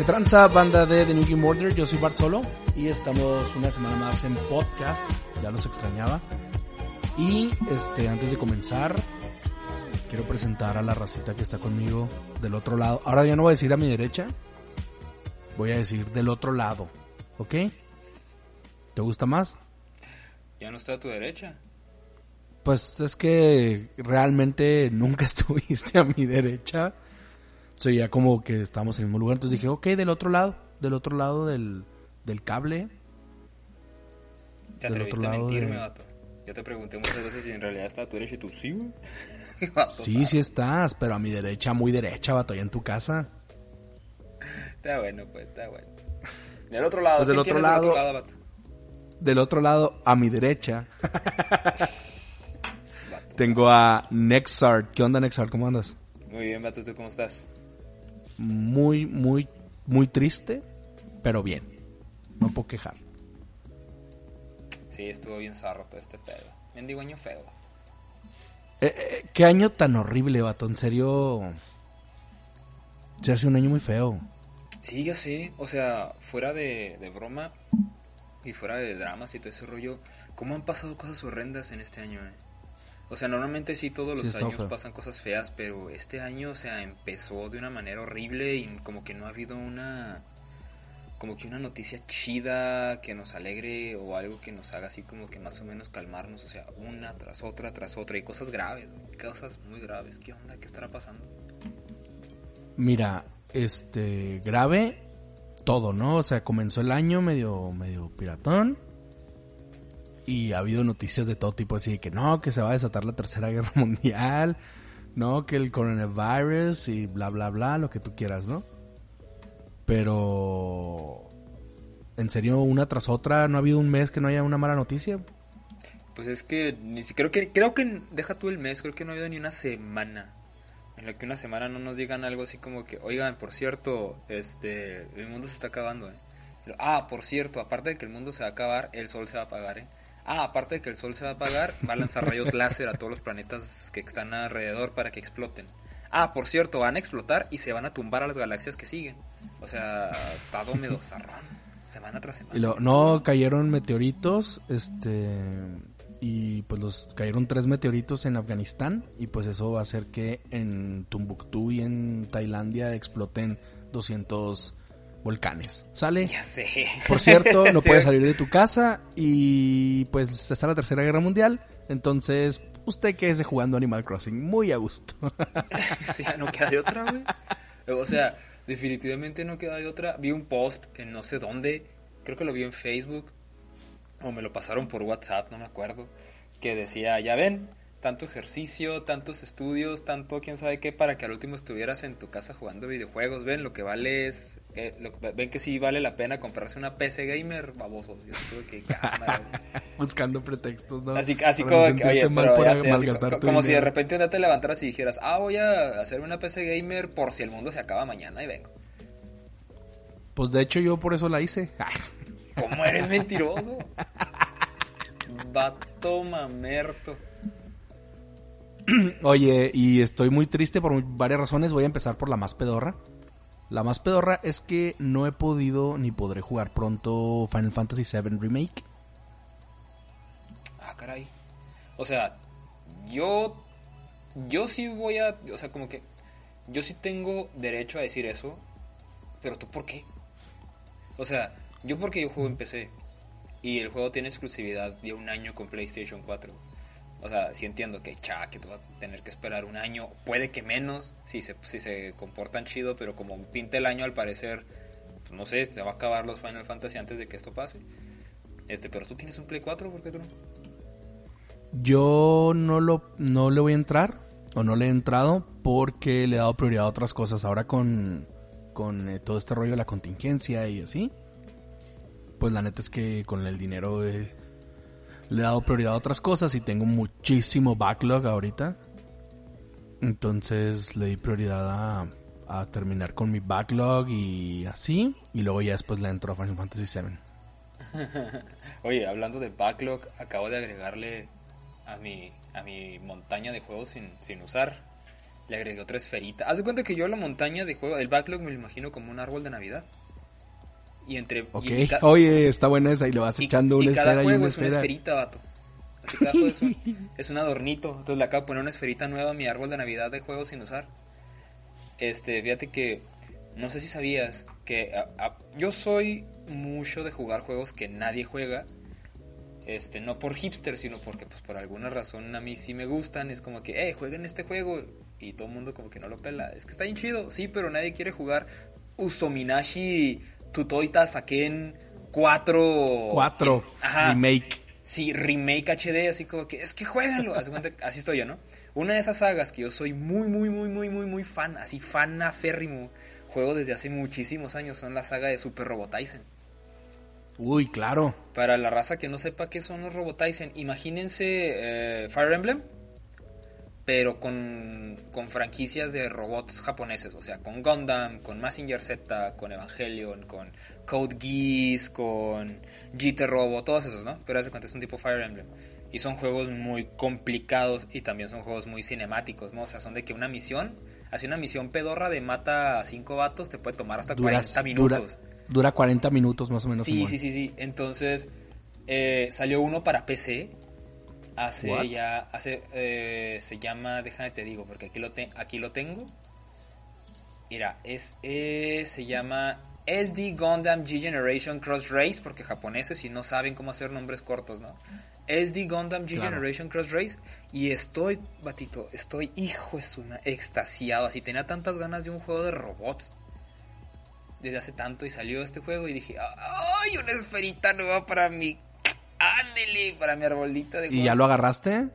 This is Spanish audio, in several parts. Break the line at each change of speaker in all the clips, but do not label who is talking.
¿Qué tranza, banda de The New Game Order? Yo soy Bart Solo y estamos una semana más en podcast. Ya los extrañaba. Y este, antes de comenzar, quiero presentar a la racita que está conmigo del otro lado. Ahora ya no voy a decir a mi derecha, voy a decir del otro lado. ¿Ok? ¿Te gusta más?
Ya no está a tu derecha.
Pues es que realmente nunca estuviste a mi derecha. O sea, ya como que estábamos en el mismo lugar. Entonces dije, ok, del otro lado. Del otro lado del, del cable.
Te
Del
atreviste a mentirme,
de-
vato. Yo te pregunté muchas veces si en realidad está a tu derecha y tú sí, güey. Vato,
Sí, sí estás, pero a mi derecha, muy derecha, vato, allá en tu casa.
Está bueno, pues, está bueno. Del otro lado,
Pues del
¿quién
otro lado-
del otro lado, vato?
Del otro lado, a mi derecha, tengo a Nexart. ¿Qué onda, Nexart? ¿Cómo andas?
Muy bien, vato, ¿tú cómo estás?
Muy, muy, muy triste, pero bien. No puedo quejar.
Sí, estuvo bien zarro todo este pedo. Mendigo año feo.
Eh, eh, qué año tan horrible, vato. En serio. Se hace un año muy feo.
Sí, ya sé. O sea, fuera de, de broma y fuera de dramas y todo ese rollo, ¿cómo han pasado cosas horrendas en este año, eh? O sea, normalmente sí todos los años
feo.
pasan cosas feas, pero este año, o sea, empezó de una manera horrible y como que no ha habido una como que una noticia chida que nos alegre o algo que nos haga así como que más o menos calmarnos, o sea, una tras otra tras otra y cosas graves, cosas muy graves. ¿Qué onda? ¿Qué estará pasando?
Mira, este, grave todo, ¿no? O sea, comenzó el año medio, medio piratón. Y ha habido noticias de todo tipo, así de que no, que se va a desatar la tercera guerra mundial, no, que el coronavirus y bla, bla, bla, lo que tú quieras, ¿no? Pero, en serio, una tras otra, no ha habido un mes que no haya una mala noticia.
Pues es que ni si, creo que creo que deja tú el mes, creo que no ha habido ni una semana en la que una semana no nos digan algo así como que, "Oigan, por cierto, este el mundo se está acabando." ¿eh?". Ah, por cierto, aparte de que el mundo se va a acabar, el sol se va a apagar, ¿eh? Ah, aparte de que el sol se va a apagar, va a lanzar rayos láser a todos los planetas que están alrededor para que exploten. Ah, por cierto, van a explotar y se van a tumbar a las galaxias que siguen. O sea, estado medio zarrón. Semana tras semana.
Y lo, no, cayeron meteoritos, este, y pues los cayeron tres meteoritos en Afganistán y pues eso va a hacer que en Tumbuctú y en Tailandia exploten 200 volcanes. ¿Sale?
Ya sé.
Por cierto, no
Sí.
puedes salir de tu casa y pues está la tercera guerra mundial, entonces usted quédese jugando Animal Crossing muy a gusto.
Sí, no queda de otra, güey. O sea, definitivamente no queda de otra. Vi un post en no sé dónde, creo que lo vi en Facebook, o me lo pasaron por WhatsApp, no me acuerdo, que decía, ya ven, tanto ejercicio, tantos estudios, tanto quién sabe qué, para que al último estuvieras en tu casa jugando videojuegos. Ven, lo que vale es, que- lo- ven que sí vale la pena comprarse una PC gamer, babosos. Y así como que, cámara.
Buscando pretextos, ¿no?
Así, así
Para
como que, oye, pero
por
ya sé, así
malgastar
co-
tu
como si de repente un día te levantaras y dijeras, ah, voy a hacer una PC gamer por si el mundo se acaba mañana y vengo.
Pues de hecho yo por eso la hice.
¿Cómo eres mentiroso? Vato mamerto.
Oye, y estoy muy triste por varias razones. Voy a empezar por la más pedorra. La más pedorra es que no he podido ni podré jugar pronto Final Fantasy VII Remake.
Ah, caray. O sea, yo. Yo sí voy a. O sea, como que. Yo sí tengo derecho a decir eso. Pero tú, ¿por qué? O sea, yo porque yo juego en PC. Y el juego tiene exclusividad de un año con PlayStation 4. O sea, sí entiendo que, tú vas a tener que esperar un año. Puede que menos, si se, si se comportan chido. Pero como pinta el año, al parecer. pues, no sé, se va a acabar los Final Fantasy antes de que esto pase. Este, pero tú tienes un Play 4, ¿por qué tú no?
Yo no lo no le voy a entrar o no le he entrado porque le he dado prioridad a otras cosas. Ahora con con eh, todo este rollo de la contingencia y así. Pues la neta es que con el dinero eh, le he dado prioridad a otras cosas y tengo muchísimo backlog ahorita. Entonces le di prioridad a, a terminar con mi backlog y así. Y luego ya después le entro a Final Fantasy VII.
Oye, hablando de backlog, acabo de agregarle a mi, a mi montaña de juegos sin, sin usar. Le agregué otra esferita. Haz de cuenta que yo la montaña de juegos, el backlog me lo imagino como un árbol de Navidad. Y entre.
Ok,
y
oye, está buena esa y le vas
y-
echando
y
una
cada
esfera y
juego
una
es una
esfera.
esferita, vato. Así cada juego es un, es un adornito. Entonces le acabo de poner una esferita nueva a mi árbol de Navidad de juegos sin usar. Este, fíjate que no sé si sabías que a- a- yo soy mucho de jugar juegos que nadie juega. Este, no por hipster, sino porque pues por alguna razón a mí sí me gustan. Es como que, eh, jueguen este juego. Y todo el mundo como que no lo pela. Es que está bien chido, sí, pero nadie quiere jugar Usominashi Tutoita Saken 4.
Cuatro,
Ajá.
remake.
Sí, remake HD, así como que es que que así estoy yo, ¿no? Una de esas sagas que yo soy muy, muy, muy, muy, muy, muy fan, así fan aférrimo, juego desde hace muchísimos años, son la saga de Super Robotyson.
Uy, claro.
Para la raza que no sepa qué son los Robotyson, imagínense eh, Fire Emblem, pero con, con franquicias de robots japoneses, o sea, con Gundam, con Mazinger Z, con Evangelion, con Code Geass, con GT Robo, todos esos, ¿no? Pero haz de cuenta, es un tipo Fire Emblem. Y son juegos muy complicados y también son juegos muy cinemáticos, ¿no? O sea, son de que una misión, así una misión pedorra de mata a cinco vatos te puede tomar hasta
Dura,
40
dura,
minutos.
dura 40 minutos más o menos.
Sí, sí, sí, sí. Entonces, eh, salió uno para PC. Hace
What?
ya, hace, eh, se llama, déjame te digo, porque aquí lo, te- aquí lo tengo. Mira, es, eh, se llama SD Gundam G Generation Cross Race, porque japoneses y no saben cómo hacer nombres cortos, ¿no? SD Gundam G
Claro.
Generation Cross Race. Y estoy, batito, estoy, hijo es una, extasiado. Así tenía tantas ganas de un juego de robots desde hace tanto y salió este juego y dije, ¡ay, una esferita nueva para mi... ¡Ándele! Para mi arbolito de
¿Y
juego".
ya lo agarraste?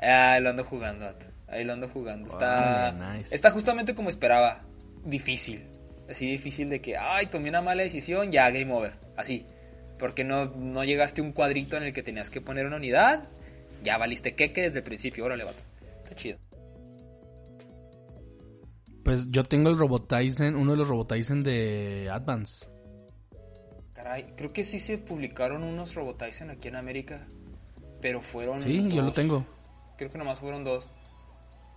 Ah, lo ando jugando. Ahí lo ando jugando. Está,
nice.
está justamente como esperaba. Difícil. Así difícil de que, ay, tomé una mala decisión, ya, game over. Así. Porque no, no llegaste a un cuadrito en el que tenías que poner una unidad. Ya valiste queque desde el principio. Órale, vato. Está chido.
Pues yo tengo el Robotizen, uno de los Robotizen de Advance.
Caray, creo que sí se publicaron unos Robotyson aquí en América. Pero fueron.
Sí, yo lo
dos.
tengo.
Creo que nomás fueron dos.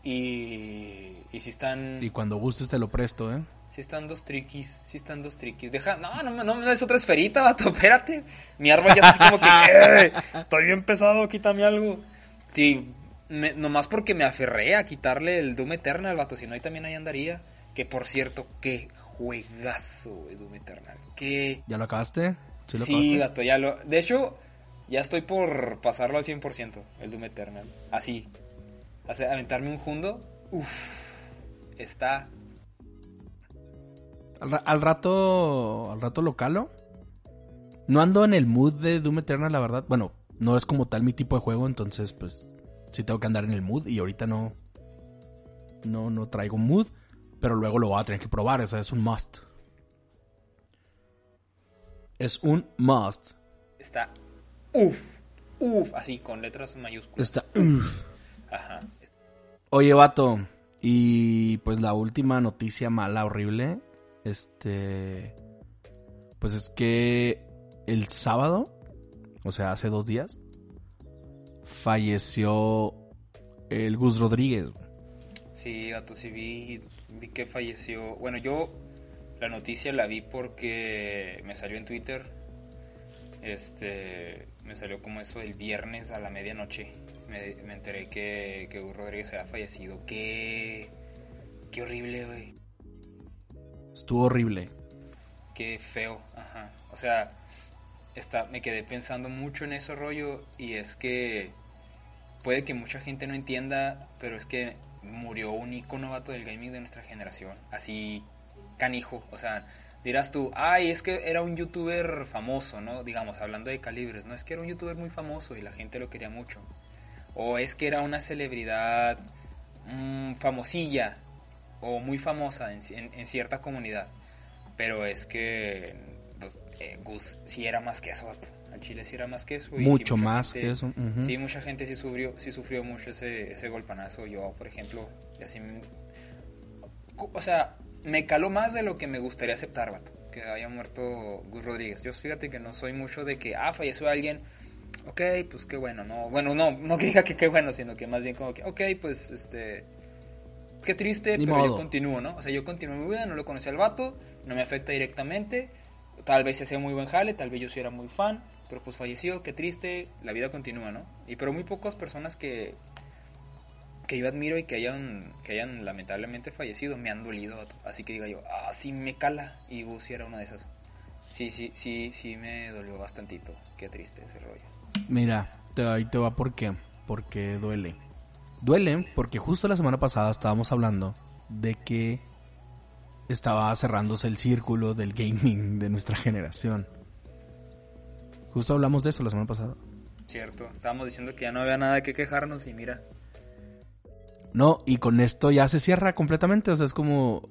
Y. Y si están.
Y cuando gustes te lo presto, ¿eh?
Si están dos triquis, si están dos triquis. Deja, no, no, no me des otra esferita, vato, espérate. Mi árbol ya está como que, "Eh, estoy bien pesado, quítame algo. Sí, me- nomás porque me aferré a quitarle el Doom Eternal, vato, si no ahí también ahí andaría. Que por cierto, qué juegazo el Doom Eternal. Qué...
¿Ya lo acabaste? ¿Sí lo
Sí,
acabaste?
vato, ya lo... De hecho, ya estoy por pasarlo al 100%, el Doom Eternal. Así. Hace- aventarme un jundo. Uf. Está
Al, ra- al rato, al rato lo calo. No ando en el mood de Doom Eternal, la verdad. Bueno, no es como tal mi tipo de juego, entonces pues sí tengo que andar en el mood y ahorita no, no, no traigo mood, pero luego lo voy a tener que probar, o sea, es un must. Es un must.
Está uff, uff, así con letras mayúsculas.
Está. uf.
Ajá.
Oye, vato. Y pues la última noticia mala, horrible. Este. Pues es que el sábado, o sea, hace dos días, falleció el Gus Rodríguez.
Sí, gato, sí vi, vi que falleció. Bueno, yo la noticia la vi porque me salió en Twitter. Este, me salió como eso el viernes a la medianoche. Me, me enteré que, que Gus Rodríguez había fallecido. Qué, qué horrible, güey.
Estuvo horrible.
Qué feo, ajá. O sea, está, me quedé pensando mucho en ese rollo y es que puede que mucha gente no entienda, pero es que murió un icono vato del gaming de nuestra generación. Así, canijo. O sea, dirás tú, ay, es que era un youtuber famoso, ¿no? Digamos, hablando de calibres, ¿no? Es que era un youtuber muy famoso y la gente lo quería mucho. O es que era una celebridad mm, famosilla o muy famosa en, cierta comunidad. Pero es que pues, eh, Gus sí era más que eso. Al Chile sí era más que eso. y
Mucho más
gente-
que eso. ujú.
Sí, mucha gente sí sufrió, sí sufrió mucho ese, ese golpanazo. Yo, por ejemplo, y así... O sea, me caló más de lo que me gustaría aceptar, vato, que haya muerto Gus Rodríguez. Yo fíjate que no soy mucho de que, ah, falleció alguien, ok, pues qué bueno, no, bueno, no, no que diga que qué bueno, sino que más bien como que, ok, pues, este, qué triste, pero yo continúo, ¿no? O sea, yo continúo mi vida, no lo conocí al vato, no me afecta directamente, tal vez se hacía muy buen jale, tal vez yo sí era muy fan, pero pues falleció, qué triste, la vida continúa, ¿no? Y pero muy pocas personas que que yo admiro y que hayan, que hayan lamentablemente fallecido me han dolido. Así que diga yo, ah, sí me cala. Y Gus era una de esas. Sí, sí, sí, sí me dolió bastantito. Qué triste ese rollo.
Mira, ahí te va por qué. Porque duele. Duele porque justo la semana pasada estábamos hablando de que estaba cerrándose el círculo del gaming de nuestra generación. Justo hablamos de eso la semana pasada.
Cierto, estábamos diciendo que ya no había nada que quejarnos y mira,
no, y con esto ya se cierra completamente. O sea, es como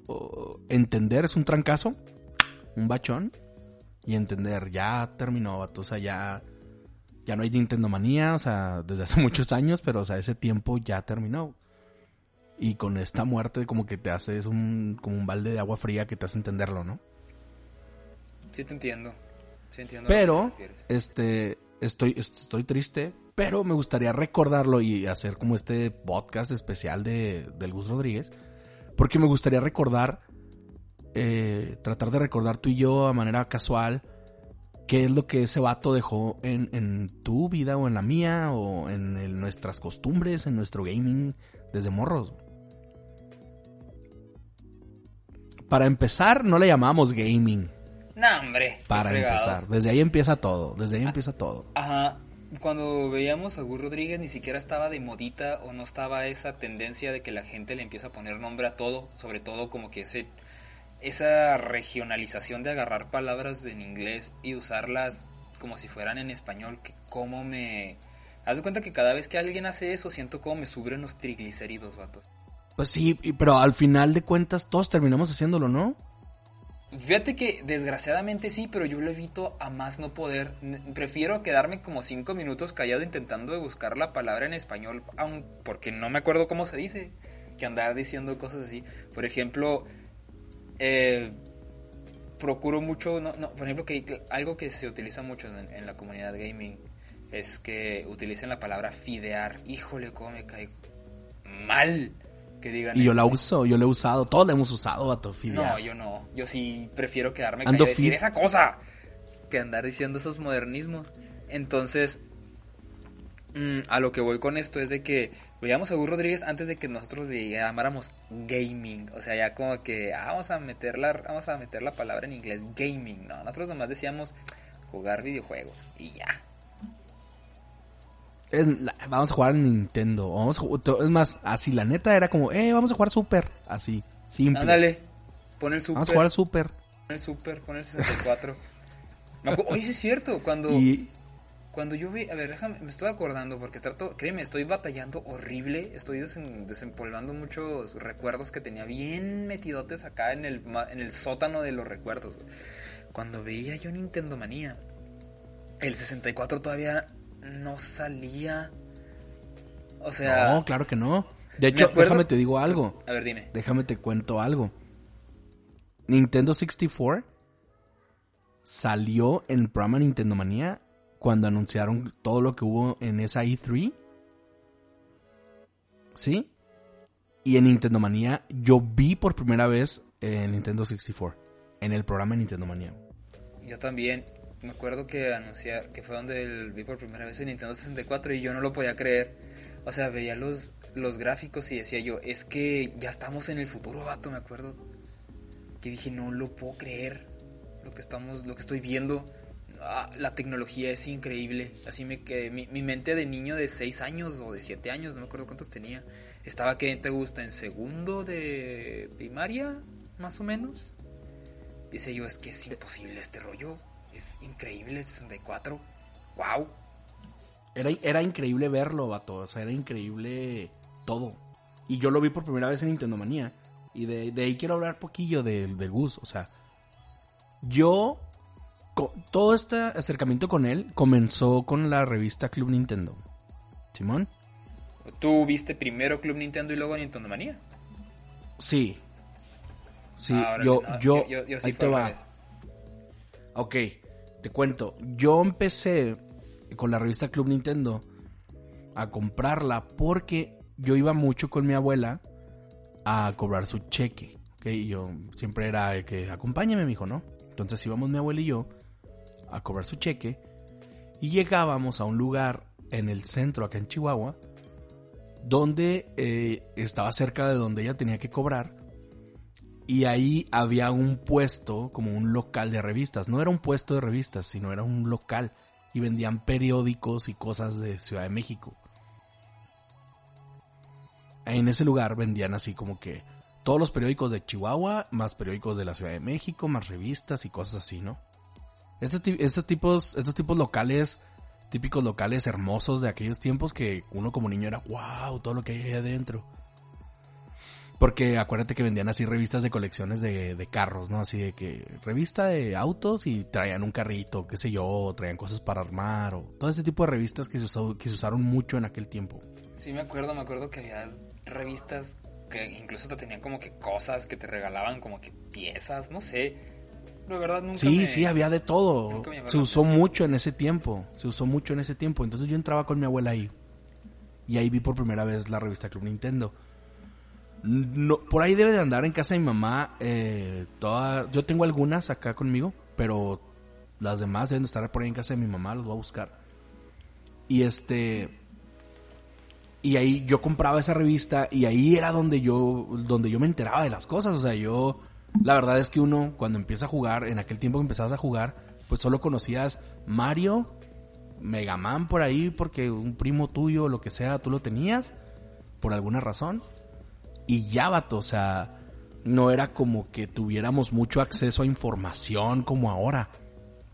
entender, es un trancazo, un bachón, y entender, ya terminó, O sea, ya, ya no hay Nintendo manía, o sea, desde hace muchos años, pero o sea, ese tiempo ya terminó. Y con esta muerte como que te haces un, como un balde de agua fría que te hace entenderlo, ¿no?
Sí te entiendo. Sí
pero, este, estoy, estoy triste pero me gustaría recordarlo y hacer como este podcast especial de, del Gus Rodríguez. Porque me gustaría recordar, eh, tratar de recordar tú y yo a manera casual, qué es lo que ese vato dejó en, en tu vida o en la mía o en nuestras costumbres, en nuestro gaming desde morros. Para empezar, no le llamamos gaming.
No, hombre.
Para empezar. Desde ahí empieza todo. Desde ahí ah, empieza todo.
Ajá cuando veíamos a Gus Rodríguez ni siquiera estaba de modita o no estaba esa tendencia de que la gente le empieza a poner nombre a todo, sobre todo como que ese, esa regionalización de agarrar palabras en inglés y usarlas como si fueran en español, que como me... Haz de cuenta que cada vez que alguien hace eso siento como me suben los triglicéridos, vatos.
Pues sí, pero al final de cuentas todos terminamos haciéndolo, ¿no?
Fíjate que desgraciadamente sí, pero yo lo evito a más no poder. Prefiero quedarme como cinco minutos callado intentando buscar la palabra en español, aun porque no me acuerdo cómo se dice, que andar diciendo cosas así. Por ejemplo, eh, procuro mucho, no, no, por ejemplo, que algo que se utiliza mucho en, la comunidad gaming es que utilicen la palabra fidear. Híjole, cómo me cae mal
y yo la uso, yo la he usado, todos la hemos usado, vato,
No, yo no. Yo sí prefiero quedarme callado y decir esa cosa que andar diciendo esos modernismos. Entonces, mm, a lo que voy con esto es de que veíamos a Gus Rodríguez antes de que nosotros le llamáramos gaming. O sea, ya como que ah, vamos a meter la, vamos a meter la palabra en inglés, gaming. No, nosotros nomás decíamos jugar videojuegos y ya
vamos a jugar en Nintendo. Vamos es más, así la neta era como, eh, vamos a jugar Super. Así, simple.
Ándale, pon el Super.
Vamos a jugar Super. Pon
el Super, pon el 64. Oye, sí es cierto, cuando... Cuando yo vi, a ver, déjame, me estoy acordando porque trato, créeme, estoy batallando horrible, estoy desempolvando muchos recuerdos que tenía bien metidotes acá en el, en el sótano de los recuerdos. Cuando veía yo Nintendo Manía, el 64 todavía no salía. O sea.
No, claro que no. De hecho, déjame te digo algo.
A ver, dime.
Déjame te cuento algo. Nintendo 64 salió en el programa Nintendo Manía cuando anunciaron todo lo que hubo en esa E3. ¿Sí? Y en Nintendo Manía yo vi por primera vez el Nintendo 64 en el programa Nintendo Manía.
Yo también me acuerdo que anunciar que fue donde vi por primera vez en Nintendo 64 y yo no lo podía creer. O sea, veía los, los gráficos y decía yo, es que ya estamos en el futuro, vato, me acuerdo. Que dije, no lo puedo creer. Lo que estamos, lo que estoy viendo. Ah, la tecnología es increíble. Así me quedé. Mi, mi, mente de niño de 6 años o de 7 años, no me acuerdo cuántos tenía. Estaba que te gusta en segundo de primaria, más o menos. Dice yo, es que es imposible este rollo es increíble el 64. ¡Wow!
Era, era increíble verlo, vato. O sea, era increíble todo. Y yo lo vi por primera vez en Nintendo Manía. Y de, ahí quiero hablar poquillo del de Gus. O sea, yo. todo este acercamiento con él comenzó con la revista Club Nintendo. Simón.
¿Tú viste primero Club Nintendo y luego Nintendo Manía?
Sí. Sí,
Ah,
yo,
no,
yo,
yo, yo sí
ahí te va.
revés.
Ok, te cuento. Yo empecé con la revista Club Nintendo a comprarla porque yo iba mucho con mi abuela a cobrar su cheque. Ok, y yo siempre era que acompáñame, mijo, ¿no? Entonces íbamos mi abuela y yo a cobrar su cheque y llegábamos a un lugar en el centro, acá en Chihuahua, donde eh, estaba cerca de donde ella tenía que cobrar y ahí había un puesto, como un local de revistas. No era un puesto de revistas, sino era un local. Y vendían periódicos y cosas de Ciudad de México. En ese lugar vendían así como que todos los periódicos de Chihuahua, más periódicos de la Ciudad de México, más revistas y cosas así, ¿no? Estos, ti- estos tipos, tipos locales, típicos locales hermosos de aquellos tiempos que uno como niño era, wow, todo lo que hay ahí adentro. Porque acuérdate que vendían así revistas de colecciones de, de carros, ¿no? Así de que revista de autos y traían un carrito, qué sé yo, o traían cosas para armar, o todo ese tipo de revistas que se, usó- que se usaron mucho en aquel tiempo.
Sí, me acuerdo, me acuerdo que había revistas que incluso te tenían como que cosas que te regalaban, como que piezas, no sé. De verdad nunca
Sí,
me-
sí, había de todo. Se
la
usó
atención.
mucho en ese tiempo. Se usó mucho en ese tiempo. Entonces yo entraba con mi abuela ahí. Y ahí vi por primera vez la revista Club Nintendo. No, por ahí debe de andar en casa de mi mamá. eh, yo tengo algunas acá conmigo, pero las demás deben de estar por ahí en casa de mi mamá. Las voy a buscar. Y este. Y ahí yo compraba esa revista y ahí era donde yo, donde yo me enteraba de las cosas. O sea, yo, la verdad es que uno cuando empieza a jugar, en aquel tiempo que empezabas a jugar, pues solo conocías Mario, Mega Man por ahí, porque un primo tuyo lo que sea, tú lo tenías, por alguna razón. Y ya, vato, o sea, no era como que tuviéramos mucho acceso a información como ahora.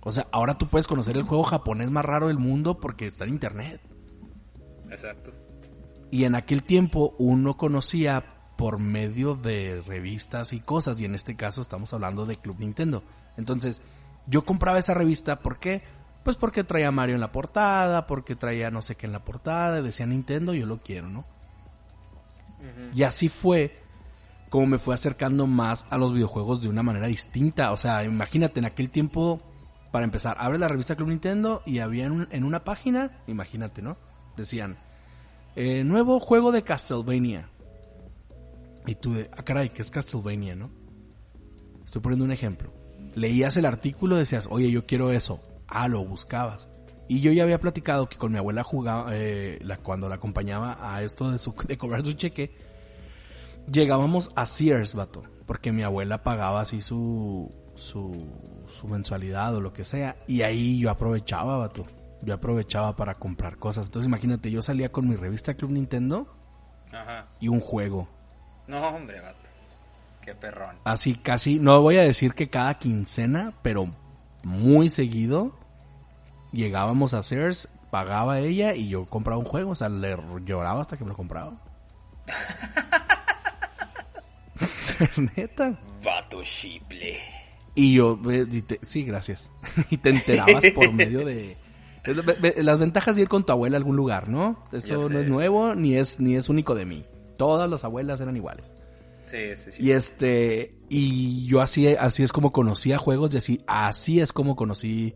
O sea, ahora tú puedes conocer el juego japonés más raro del mundo porque está en internet.
Exacto.
Y en aquel tiempo uno conocía por medio de revistas y cosas, y en este caso estamos hablando de Club Nintendo. Entonces, yo compraba esa revista, ¿por qué? Pues porque traía Mario en la portada, porque traía no sé qué en la portada, decía Nintendo, yo lo quiero, ¿no? Y así fue como me fue acercando más a los videojuegos de una manera distinta. O sea, imagínate, en aquel tiempo, para empezar, abres la revista Club Nintendo y había en, un- en una página, imagínate, ¿no? Decían, eh, nuevo juego de Castlevania. Y tú de, ah, caray, ¿qué es Castlevania, no? Estoy poniendo un ejemplo. Leías el artículo decías, oye, yo quiero eso. Ah, lo buscabas. Y yo ya había platicado que con mi abuela jugaba, eh, la, cuando la acompañaba a esto de, su, de cobrar su cheque, llegábamos a Sears, vato. Porque mi abuela pagaba así su, su, su mensualidad o lo que sea. Y ahí yo aprovechaba, vato. Yo aprovechaba para comprar cosas. Entonces imagínate, yo salía con mi revista Club Nintendo
Ajá.
y un juego.
No, hombre, vato. Qué perrón.
Así casi, no voy a decir que cada quincena, pero muy seguido llegábamos a Sears, pagaba ella y yo compraba un juego. O sea, le lloraba hasta que me lo compraba. es neta.
Vato chiple.
Y yo, y te- sí, gracias. y te enterabas por medio de... Las ventajas de ir con tu abuela a algún lugar, ¿no? Eso no es nuevo ni es, ni es único de mí. Todas las abuelas eran iguales.
Sí, sí, sí.
Y este, y yo así, así es como conocía juegos y así, así es como conocí,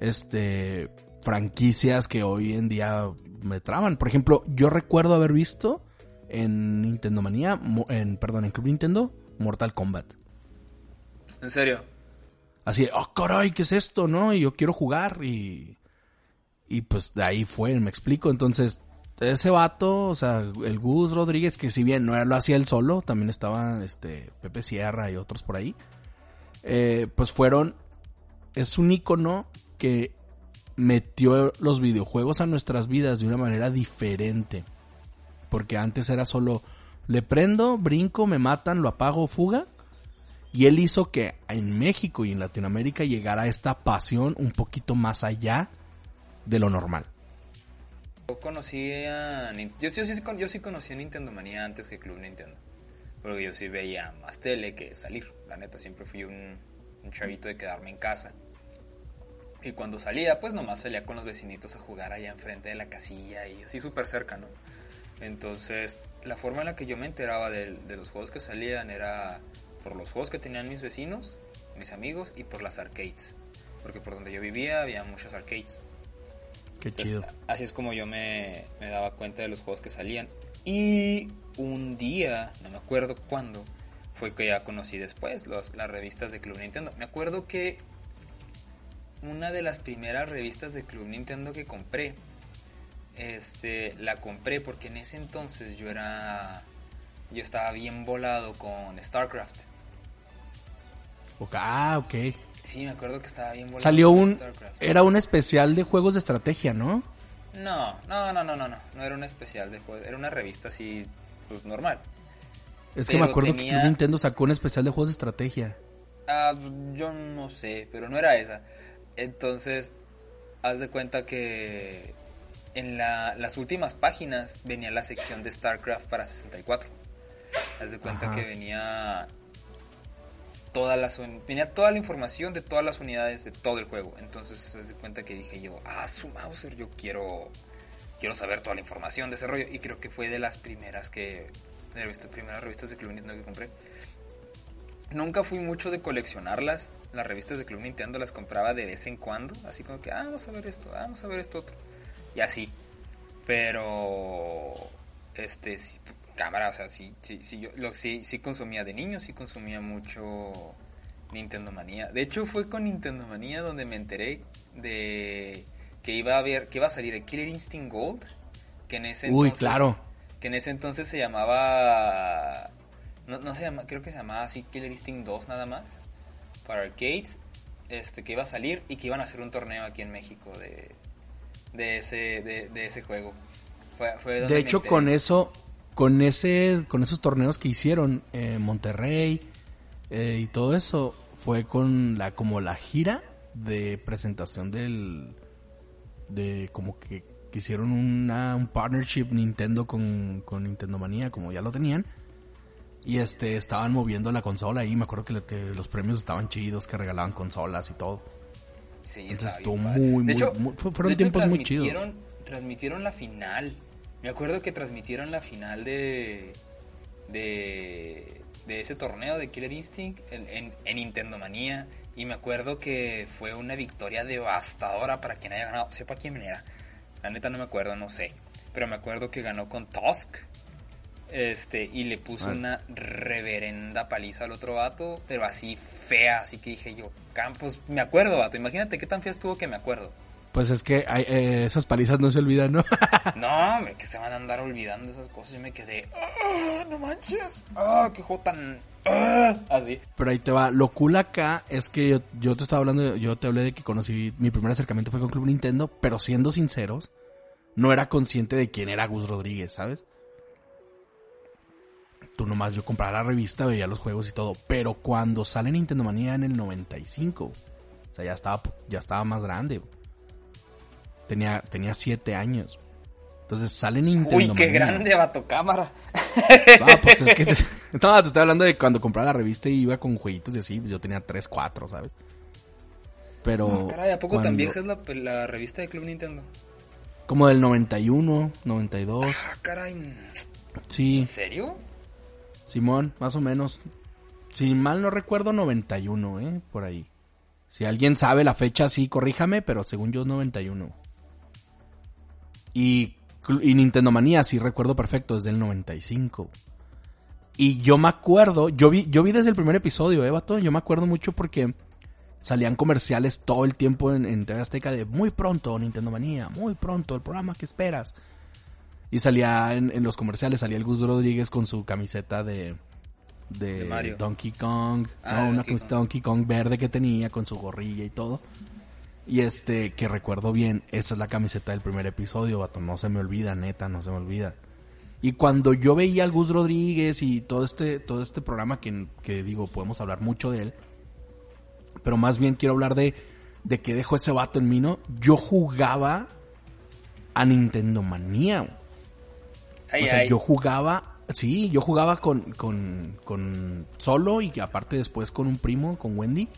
este, franquicias que hoy en día me traban. Por ejemplo, yo recuerdo haber visto en Nintendo Manía, en, perdón, en Club Nintendo, Mortal Kombat.
En serio.
Así, oh caray, ¿qué es esto? ¿No? Y yo quiero jugar y, y pues de ahí fue, me explico. Entonces, ese vato, o sea, el Gus Rodríguez, que si bien no lo hacía él solo, también estaba este Pepe Sierra y otros por ahí, eh, pues fueron, es un icono que metió los videojuegos a nuestras vidas de una manera diferente. Porque antes era solo, le prendo, brinco, me matan, lo apago, fuga. Y él hizo que en México y en Latinoamérica llegara esta pasión un poquito más allá de lo normal.
Yo conocí a... Yo, sí, conocí Nintendo Manía antes que Club Nintendo. Porque yo sí veía más tele que salir. La neta, siempre fui un chavito de quedarme en casa. Y cuando salía, pues nomás salía con los vecinitos a jugar allá enfrente de la casilla y así súper cerca, ¿no? Entonces, la forma en la que yo me enteraba de, de los juegos que salían era por los juegos que tenían mis vecinos, mis amigos y por las arcades. Porque por donde yo vivía había muchas arcades.
Qué chido.
Así es como yo me, me daba cuenta de los juegos que salían. Y un día, no me acuerdo cuándo, fue que ya conocí después los, las revistas de Club Nintendo. Me acuerdo que una de las primeras revistas de Club Nintendo que compré, este, la compré porque en ese entonces yo era, yo estaba bien volado con StarCraft.
Ah, ok.
Sí, me acuerdo que estaba bien volado.
Salió un, era un especial de juegos de estrategia, ¿no?
No, no, no, no, no, no, no era un especial de juegos, era una revista así, pues normal.
Es que me acuerdo que Nintendo sacó un especial de juegos de estrategia.
Ah, yo no sé, pero no era esa. Entonces, haz de cuenta que en la, las últimas páginas venía la sección de StarCraft para 64. Haz de cuenta que venía toda la venía toda la información de todas las unidades de todo el juego. Entonces, haz de cuenta que dije yo, ah, su Mauser, yo quiero quiero saber toda la información de ese rollo y creo que fue de las primeras que de las primeras revistas de Club Nintendo que compré. Nunca fui mucho de coleccionarlas. Las revistas de Club Nintendo las compraba de vez en cuando. Así como que, ah, vamos a ver esto, ah, vamos a ver esto otro. Y así. Pero, este, cámara, o sea, sí, sí, sí, yo lo, sí, sí consumía de niño, sí consumía mucho Nintendo Manía. De hecho, fue con Nintendo Manía donde me enteré de que iba a ver, que iba a salir el Killer Instinct Gold. Que en ese
Uy, claro
que en ese entonces se llamaba no, no se llama creo que se llamaba así Killer Instinct 2 nada más para arcades este que iba a salir y que iban a hacer un torneo aquí en México de, de ese de, ese juego fue,
de hecho con eso con ese con esos torneos que hicieron en Monterrey eh, y todo eso fue con la como la gira de presentación del de como que que hicieron una, un partnership Nintendo con, con Nintendo Manía, como ya lo tenían. Y este, estaban moviendo la consola y me acuerdo que, que los premios estaban chidos, que regalaban consolas y todo.
Sí,
Entonces estuvo muy, muy, fueron tiempos muy chidos.
Transmitieron la final. Me acuerdo que transmitieron la final de, de, de ese torneo de Killer Instinct en, en, Nintendo Manía. Y me acuerdo que fue una victoria devastadora para quien haya ganado. Sepa quién era. La neta no me acuerdo, no sé. Pero me acuerdo que ganó con Tusk. Este, y le puso ah. una reverenda paliza al otro vato, pero así fea, así que dije yo, Campos, me acuerdo, vato, imagínate qué tan fea estuvo que me acuerdo.
Pues es que hay, eh, esas palizas no se olvidan, ¿no?
no, que se van a andar olvidando esas cosas. Yo me quedé, ¡Ah, no manches! ¡Ah, qué juego tan... Ah", así.
Pero ahí te va. Lo cool acá es que yo, yo, te estaba hablando, yo te hablé de que conocí, mi primer acercamiento fue con Club Nintendo, pero siendo sinceros, no era consciente de quién era Gus Rodríguez, ¿sabes? Tú nomás, yo compraba la revista, veía los juegos y todo, pero cuando sale Nintendo Manía en el 95, o sea, ya estaba, ya estaba más grande. Tenía, tenía siete años. Entonces sale Nintendo.
Uy, qué grande va tu cámara.
No, pues es que te, no, te estoy hablando de cuando compraba la revista y iba con jueguitos y así, pues yo tenía tres, cuatro, ¿sabes? Pero.
No, caray, ¿a poco tan vieja es la, la, revista de Club Nintendo?
Como del 91, 92.
Ah, caray.
Sí.
¿En serio?
Simón, más o menos. Si mal no recuerdo, 91, ¿eh? Por ahí. Si alguien sabe la fecha, sí, corríjame, pero según yo, 91. Y, y Nintendo Manía, sí recuerdo perfecto, es del 95. Y yo me acuerdo, yo vi, yo vi desde el primer episodio, ¿eh, vato? Yo me acuerdo mucho porque salían comerciales todo el tiempo en, en Azteca de muy pronto Nintendo Manía, muy pronto, el programa que esperas. Y salía en, en los comerciales, salía el Gus Rodríguez con su camiseta de, de, Donkey Kong, ah, una camiseta de Donkey Kong verde que tenía con su gorrilla y todo. Y este, que recuerdo bien, esa es la camiseta del primer episodio, vato. No se me olvida, neta, no se me olvida. Y cuando yo veía al Gus Rodríguez y todo este, todo este programa que, que digo, podemos hablar mucho de él. Pero más bien quiero hablar de, de que dejó ese vato en mí, ¿no? Yo jugaba a Nintendo Manía. O sea, yo jugaba, sí, yo jugaba con, con, con solo y aparte después con un primo, con Wendy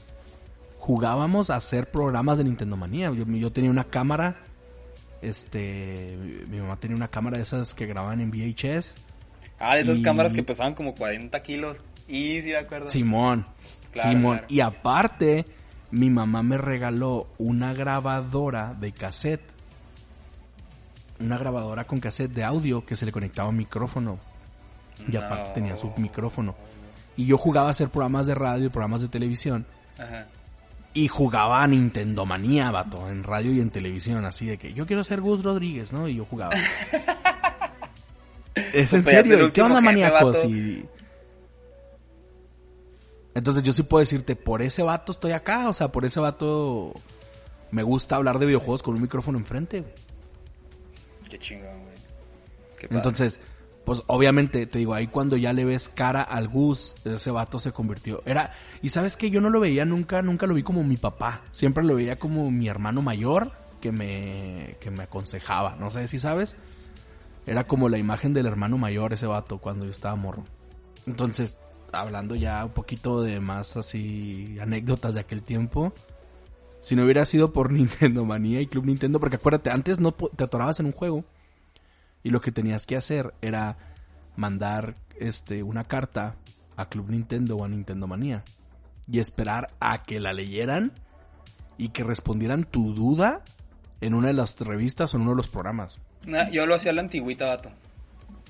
jugábamos a hacer programas de Nintendo Manía. Yo, tenía una cámara, este, mi mamá tenía una cámara de esas que grababan en VHS.
Ah, de esas cámaras que pesaban como 40 kilos. Y sí me acuerdo.
Simón.
Claro,
Simón.
claro.
Y aparte, mi mamá me regaló una grabadora de cassette. Una grabadora con cassette de audio que se le conectaba un micrófono. Y aparte tenía su micrófono. Y yo jugaba a hacer programas de radio y programas de televisión.
Ajá.
Y jugaba a Nintendo Manía, vato, en radio y en televisión, así de que yo quiero ser Gus Rodríguez, ¿no? Y yo jugaba. es en serio, ¿y ¿qué onda, maníacos? Y... Entonces yo sí puedo decirte, por ese vato estoy acá, o sea, por ese vato me gusta hablar de videojuegos con un micrófono enfrente. güey.
Qué chingón, güey. Qué.
Entonces, pues obviamente, te digo, ahí cuando ya le ves cara al Gus, ese vato se convirtió. Era, y sabes que yo no lo veía nunca, nunca lo vi como mi papá. Siempre lo veía como mi hermano mayor que me, que me aconsejaba. No sé si sabes. Era como la imagen del hermano mayor ese vato cuando yo estaba morro. Entonces, hablando ya un poquito de más así anécdotas de aquel tiempo. Si no hubiera sido por Nintendo Manía y Club Nintendo, porque acuérdate, antes no te atorabas en un juego y lo que tenías que hacer era mandar este una carta a Club Nintendo o a Nintendo Manía y esperar a que la leyeran y que respondieran tu duda en una de las revistas o en uno de los programas.
Yo lo hacía a la antigüita, vato.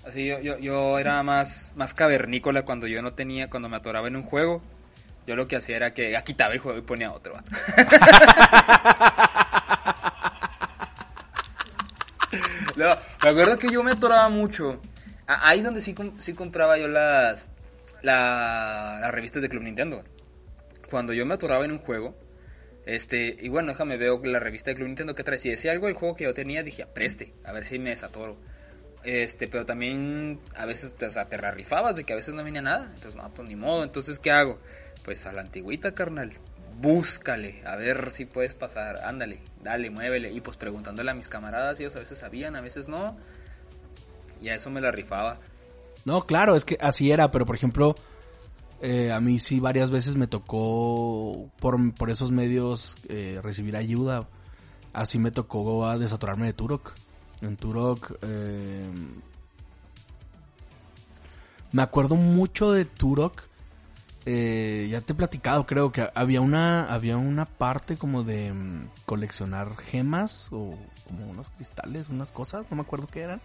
Así yo, yo, yo era más, más cavernícola cuando yo no tenía, cuando me atoraba en un juego. Yo lo que hacía era que quitaba el juego y ponía otro. No, me acuerdo que yo me atoraba mucho. Ah, Ahí es donde sí, sí compraba yo las, la- las revistas de Club Nintendo. Cuando yo me atoraba en un juego, este, y bueno, déjame veo la revista de Club Nintendo que trae. Si decía algo del juego que yo tenía, dije, preste, a ver si me desatoro. Este, pero también a veces o sea, te rarrifabas de que a veces no venía nada. Entonces, no, pues ni modo. Entonces, ¿qué hago? Pues a la antigüita, carnal. Búscale, a ver si puedes pasar. Ándale, dale, muévele. Y pues preguntándole a mis camaradas, ellos a veces sabían, a veces no. Y a eso me la rifaba.
No, claro, es que así era, pero por ejemplo, eh, a mí sí varias veces me tocó por, por esos medios eh, recibir ayuda. Así me tocó a desatorarme de Turok. En Turok, eh, me acuerdo mucho de Turok. Eh, ya te he platicado, creo que había una, había una parte como de mm, coleccionar gemas o como unos cristales, unas cosas, no me acuerdo qué eran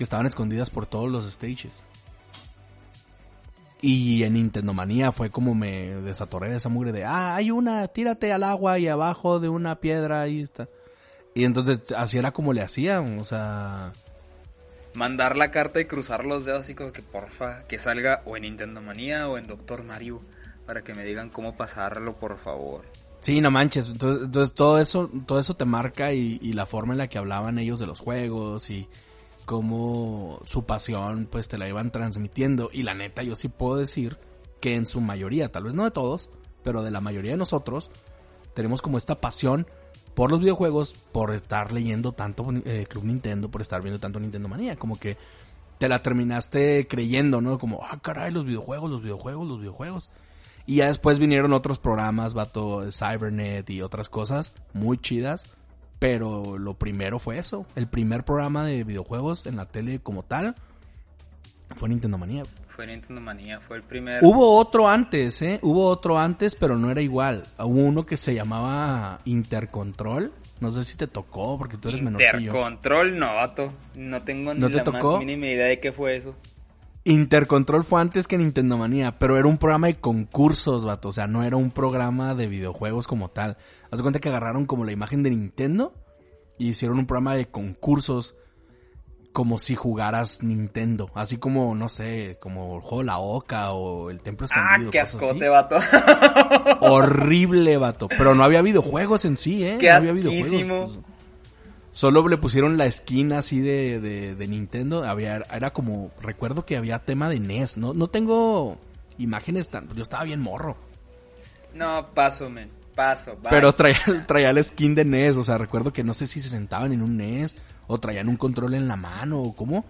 que estaban escondidas por todos los stages. Y en Nintendo Manía fue como me desatoré de esa mugre de, ah, hay una, tírate al agua y abajo de una piedra, ahí está. Y entonces así era como le hacían, o sea,
Mandar la carta y cruzar los dedos así como que porfa, que salga o en Nintendo Manía o en Doctor Mario. Para que me digan cómo pasarlo, por favor.
sí, no manches, entonces, entonces todo eso, todo eso te marca y, y la forma en la que hablaban ellos de los juegos y cómo su pasión pues te la iban transmitiendo. Y la neta yo sí puedo decir que en su mayoría, tal vez no de todos, pero de la mayoría de nosotros, tenemos como esta pasión por los videojuegos, por estar leyendo tanto eh, Club Nintendo, por estar viendo tanto Nintendo Manía, como que te la terminaste creyendo, ¿no? Como, ah, caray, los videojuegos, los videojuegos, los videojuegos. Y ya después vinieron otros programas, vato, Cybernet y otras cosas muy chidas. Pero lo primero fue eso. El primer programa de videojuegos en la tele como tal fue Nintendo Manía.
Fue Nintendo Manía, fue el primer.
Hubo otro antes, ¿eh? Hubo otro antes, pero no era igual. Hubo uno que se llamaba Intercontrol. No sé si te tocó, porque tú eres menor que yo.
Intercontrol, no, vato. No tengo ni
¿No te
la
tocó?
más mínima idea de qué fue eso.
Intercontrol fue antes que Nintendo Manía, pero era un programa de concursos, vato. O sea, no era un programa de videojuegos como tal. Haz de cuenta que agarraron como la imagen de Nintendo y hicieron un programa de concursos como si jugaras Nintendo. Así como, no sé, como el juego La Oca o el Templo
Ah,
Escondido.
qué
cosas así.
ascote, vato.
Horrible, vato. Pero no había videojuegos en sí, ¿eh?
Qué
no había videojuegos. Solo le pusieron la esquina así de, de, de Nintendo. Había, era como, recuerdo que había tema de NES. No, no tengo imágenes tan, yo estaba bien morro.
No, paso, men. Paso, bye.
Pero traía, traía la skin de NES. O sea, recuerdo que no sé si se sentaban en un NES o traían un control en la mano o cómo.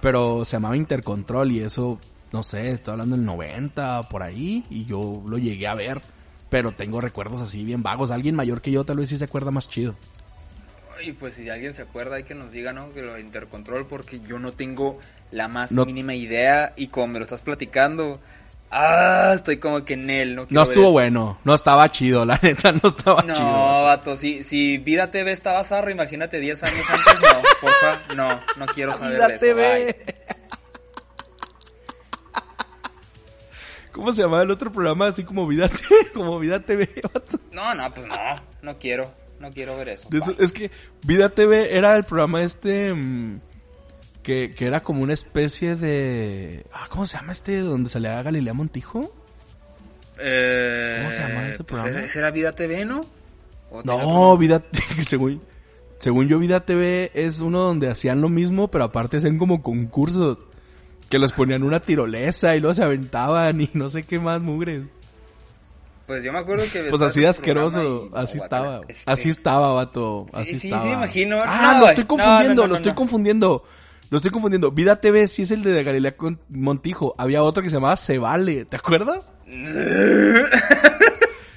Pero se llamaba Intercontrol y eso, no sé, estoy hablando del 90 por ahí. Y yo lo llegué a ver. Pero tengo recuerdos así bien vagos. Alguien mayor que yo tal vez sí se acuerda más chido.
Y pues si alguien se acuerda hay que nos diga, ¿no? Que lo Intercontrol porque yo no tengo la más
No-
mínima idea y como me lo estás platicando, ah, estoy como que en él, no
No estuvo
eso.
bueno, no estaba chido, la neta, no estaba
No,
chido.
vato, si, si Vida TV estaba zarro, imagínate 10 años antes, no, porfa, no, no quiero saber
Vida
de eso,
TV.
bye.
¿Cómo se llamaba el otro programa? Así como Vida TV, como Vida TV. vato.
No, no, pues no, no quiero, no quiero ver eso.
Es que Vida TV era el programa este mm, que, que era como una especie de... Ah, ¿Cómo se llama este? Donde salía Galilea Montijo.
Eh,
¿Cómo se llama ese
pues,
programa?
¿Ese era Vida TV, no? ¿O tenía otro
No? Vida según, según yo Vida TV es uno donde hacían lo mismo, pero aparte hacían como concursos. Que les ponían una tirolesa y luego se aventaban y no sé qué más mugres.
Pues yo me acuerdo que...
Pues así de asqueroso,
y-
así
guácala.
estaba.
Este,
Así estaba, vato.
Sí,
Así
sí, sí,
estaba.
me imagino.
Ah,
No,
lo estoy confundiendo,
No,
lo estoy confundiendo. Lo estoy confundiendo. Vida TV sí es el de Galilea Montijo. Había otro que se llamaba Se Vale, ¿te acuerdas?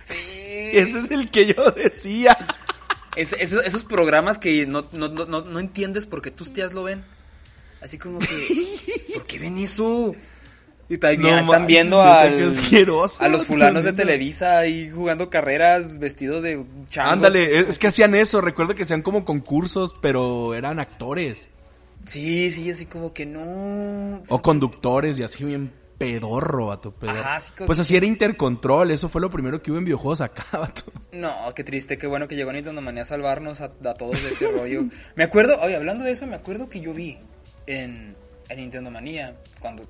Sí.
Ese es el que yo decía.
Es- esos, esos programas que no, no, no, no, entiendes por qué tus tías lo ven. Así como que, ¿por qué ven eso? Y también
No
están viendo al- a los fulanos de. Televisa ahí jugando carreras vestidos de changos.
Ándale, es que hacían eso. Recuerdo que hacían como concursos, pero eran actores.
Sí, sí, así como que no.
O conductores y así bien pedorro, vato, pedorro.
Ajá, así como
pues
que-
así era Intercontrol, eso fue lo primero que hubo en videojuegos acá, vato.
No, qué triste, qué bueno que llegó Nintendo Manía a salvarnos a, a todos de ese rollo. Me acuerdo, oye, hablando de eso, me acuerdo que yo vi en, en Nintendo Manía, cuando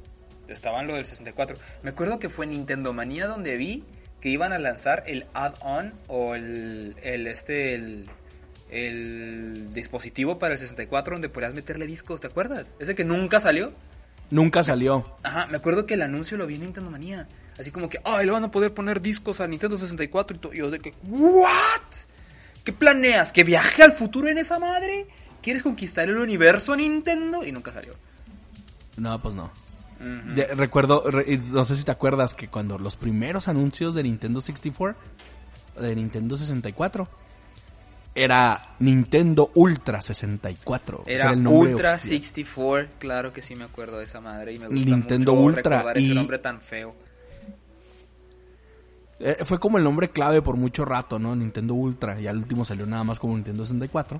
estaban lo del 64, me acuerdo que fue en Nintendo Manía donde vi que iban a lanzar el add-on o el, el este, el, el dispositivo para el 64 donde podías meterle discos, ¿te acuerdas? Ese que nunca salió.
Nunca salió.
Ajá, me acuerdo que el anuncio lo vi en Nintendo Manía. Así como que, ay, le van a poder poner discos a Nintendo 64 y todo. Yo de que, ¿what? ¿Qué planeas? ¿Que viaje al futuro en esa madre? ¿Quieres conquistar el universo Nintendo? Y nunca salió.
No, pues no. Recuerdo, re- no sé si te acuerdas que cuando los primeros anuncios de Nintendo 64, de Nintendo 64, era Nintendo Ultra 64. Ese
Era
el nombre
Ultra
oficial.
64, claro que sí me acuerdo de esa madre y me gusta
Nintendo
mucho
Ultra,
recordar
y-
ese nombre tan feo.
Eh, fue como el nombre clave por mucho rato, ¿no? Nintendo Ultra. Y al último salió nada más como Nintendo 64.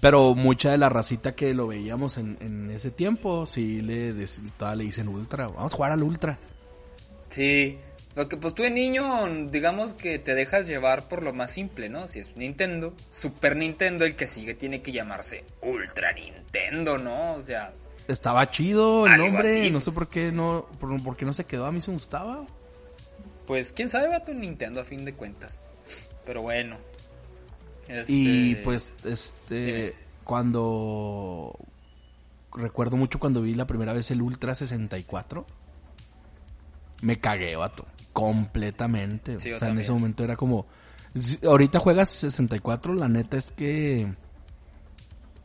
Pero mucha de la racita que lo veíamos en, en ese tiempo, sí le, todavía le dicen Ultra. Vamos a jugar al Ultra.
Sí, porque pues tú de niño, digamos que te dejas llevar por lo más simple, ¿no? Si es Nintendo, Super Nintendo, el que sigue tiene que llamarse Ultra Nintendo, ¿no? O sea,
Estaba chido el nombre.
así,
no sé
pues.
por qué no, por, por qué no se quedó. A mí se me gustaba.
pues quién sabe va tu Nintendo a fin de cuentas. Pero bueno. Este,
Y pues, este, cuando... Recuerdo mucho cuando vi la primera vez el Ultra 64. Me cagué, vato. Completamente.
Sí,
o sea, en ese momento era como... ahorita juegas 64, la neta es que...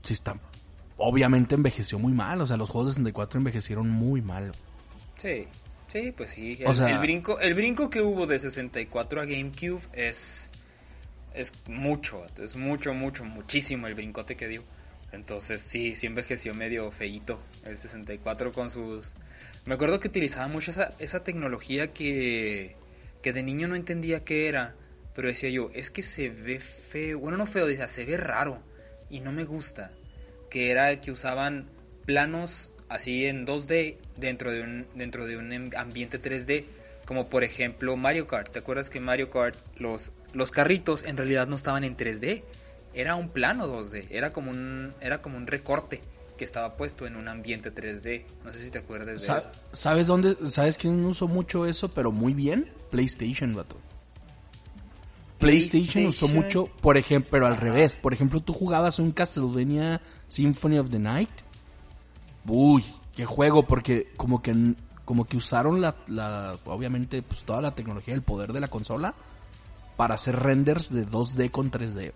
Sí está... Obviamente envejeció muy mal. O sea, los juegos de 64 envejecieron muy mal.
Sí, sí, pues sí. El,
O sea-
el brinco, el brinco que hubo de 64 a GameCube es, es mucho, es mucho, mucho, muchísimo el brincote que dio. Entonces sí, sí envejeció medio feíto el 64 con sus... Me acuerdo que utilizaba mucho esa, esa tecnología que, que de niño no entendía qué era, pero decía yo, es que se ve feo, bueno no feo, decía, se ve raro y no me gusta, que era que usaban planos así en 2D dentro de un, dentro de un em- ambiente 3D, como por ejemplo Mario Kart, ¿te acuerdas que Mario Kart los, los carritos en realidad no estaban en 3D? Era un plano 2D, era como un, era como un recorte que estaba puesto en un ambiente 3D. No sé si te acuerdas de
Sa-
eso.
¿Sabes dónde? ¿Sabes quién usó mucho eso, pero muy bien? PlayStation, vato. PlayStation, usó
PlayStation.
mucho, por ejemplo, pero al
Ajá.
revés. Por ejemplo, tú jugabas un Castlevania Symphony of the Night. Uy, qué juego, porque como que como que usaron la, la obviamente pues toda la tecnología el poder de la consola para hacer renders de 2D con 3D.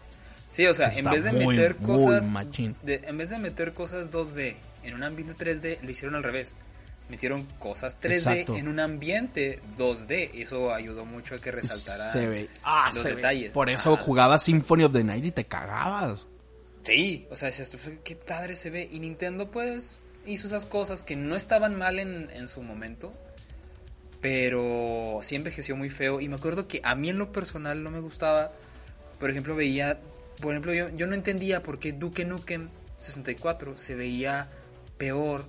Sí, o sea, en vez de
muy,
meter cosas de- en vez de meter cosas 2D en un ambiente 3D, lo hicieron al revés. Metieron cosas 3D
Exacto.
en un ambiente 2D. Eso ayudó mucho a que resaltara
se ve, ah,
los
se ve.
detalles.
Por eso
Ajá.
jugabas Symphony of the Night y te cagabas.
Sí, o sea, dices, qué padre se ve. Y Nintendo, pues, hizo esas cosas que no estaban mal en, en su momento, pero sí envejeció muy feo. Y me acuerdo que a mí en lo personal no me gustaba. Por ejemplo, veía, por ejemplo, yo, yo no entendía por qué Duke Nukem 64 se veía peor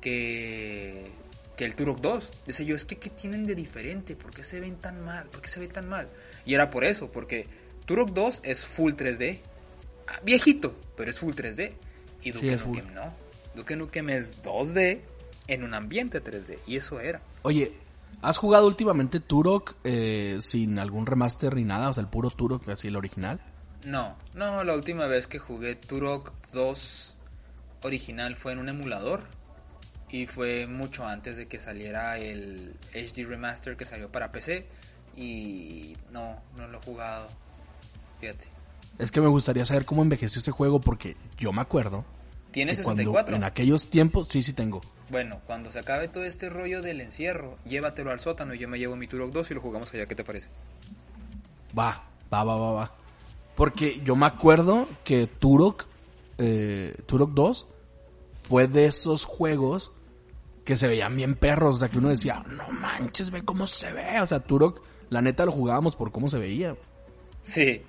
que, que el Turok 2. Decía yo, es que ¿qué tienen de diferente? ¿Por qué se ven tan mal? ¿Por qué se ve tan mal? Y era por eso, porque Turok 2 es full 3D. Ah, viejito, pero es full 3D. Y Duke Nukem no. Duke Nukem es 2D en un ambiente 3D. Y eso era.
Oye, ¿has jugado últimamente Turok eh, sin algún remaster ni nada? O sea, el puro Turok, así el original.
No, no, la última vez que jugué Turok 2 original fue en un emulador y fue mucho antes de que saliera el HD Remaster que salió para PC y no, no lo he jugado. Fíjate.
Es que me gustaría saber cómo envejeció ese juego porque yo me acuerdo.
¿Tienes 64?
en aquellos tiempos, sí, sí tengo.
Bueno, cuando se acabe todo este rollo del encierro, llévatelo al sótano y yo me llevo mi Turok 2 y lo jugamos allá. ¿Qué te parece?
Va, va, va, va, va. Porque yo me acuerdo que Turok, eh, Turok 2 fue de esos juegos que se veían bien perros. O sea, que uno decía, no manches, ve cómo se ve. O sea, Turok, la neta lo jugábamos por cómo se veía.
Sí,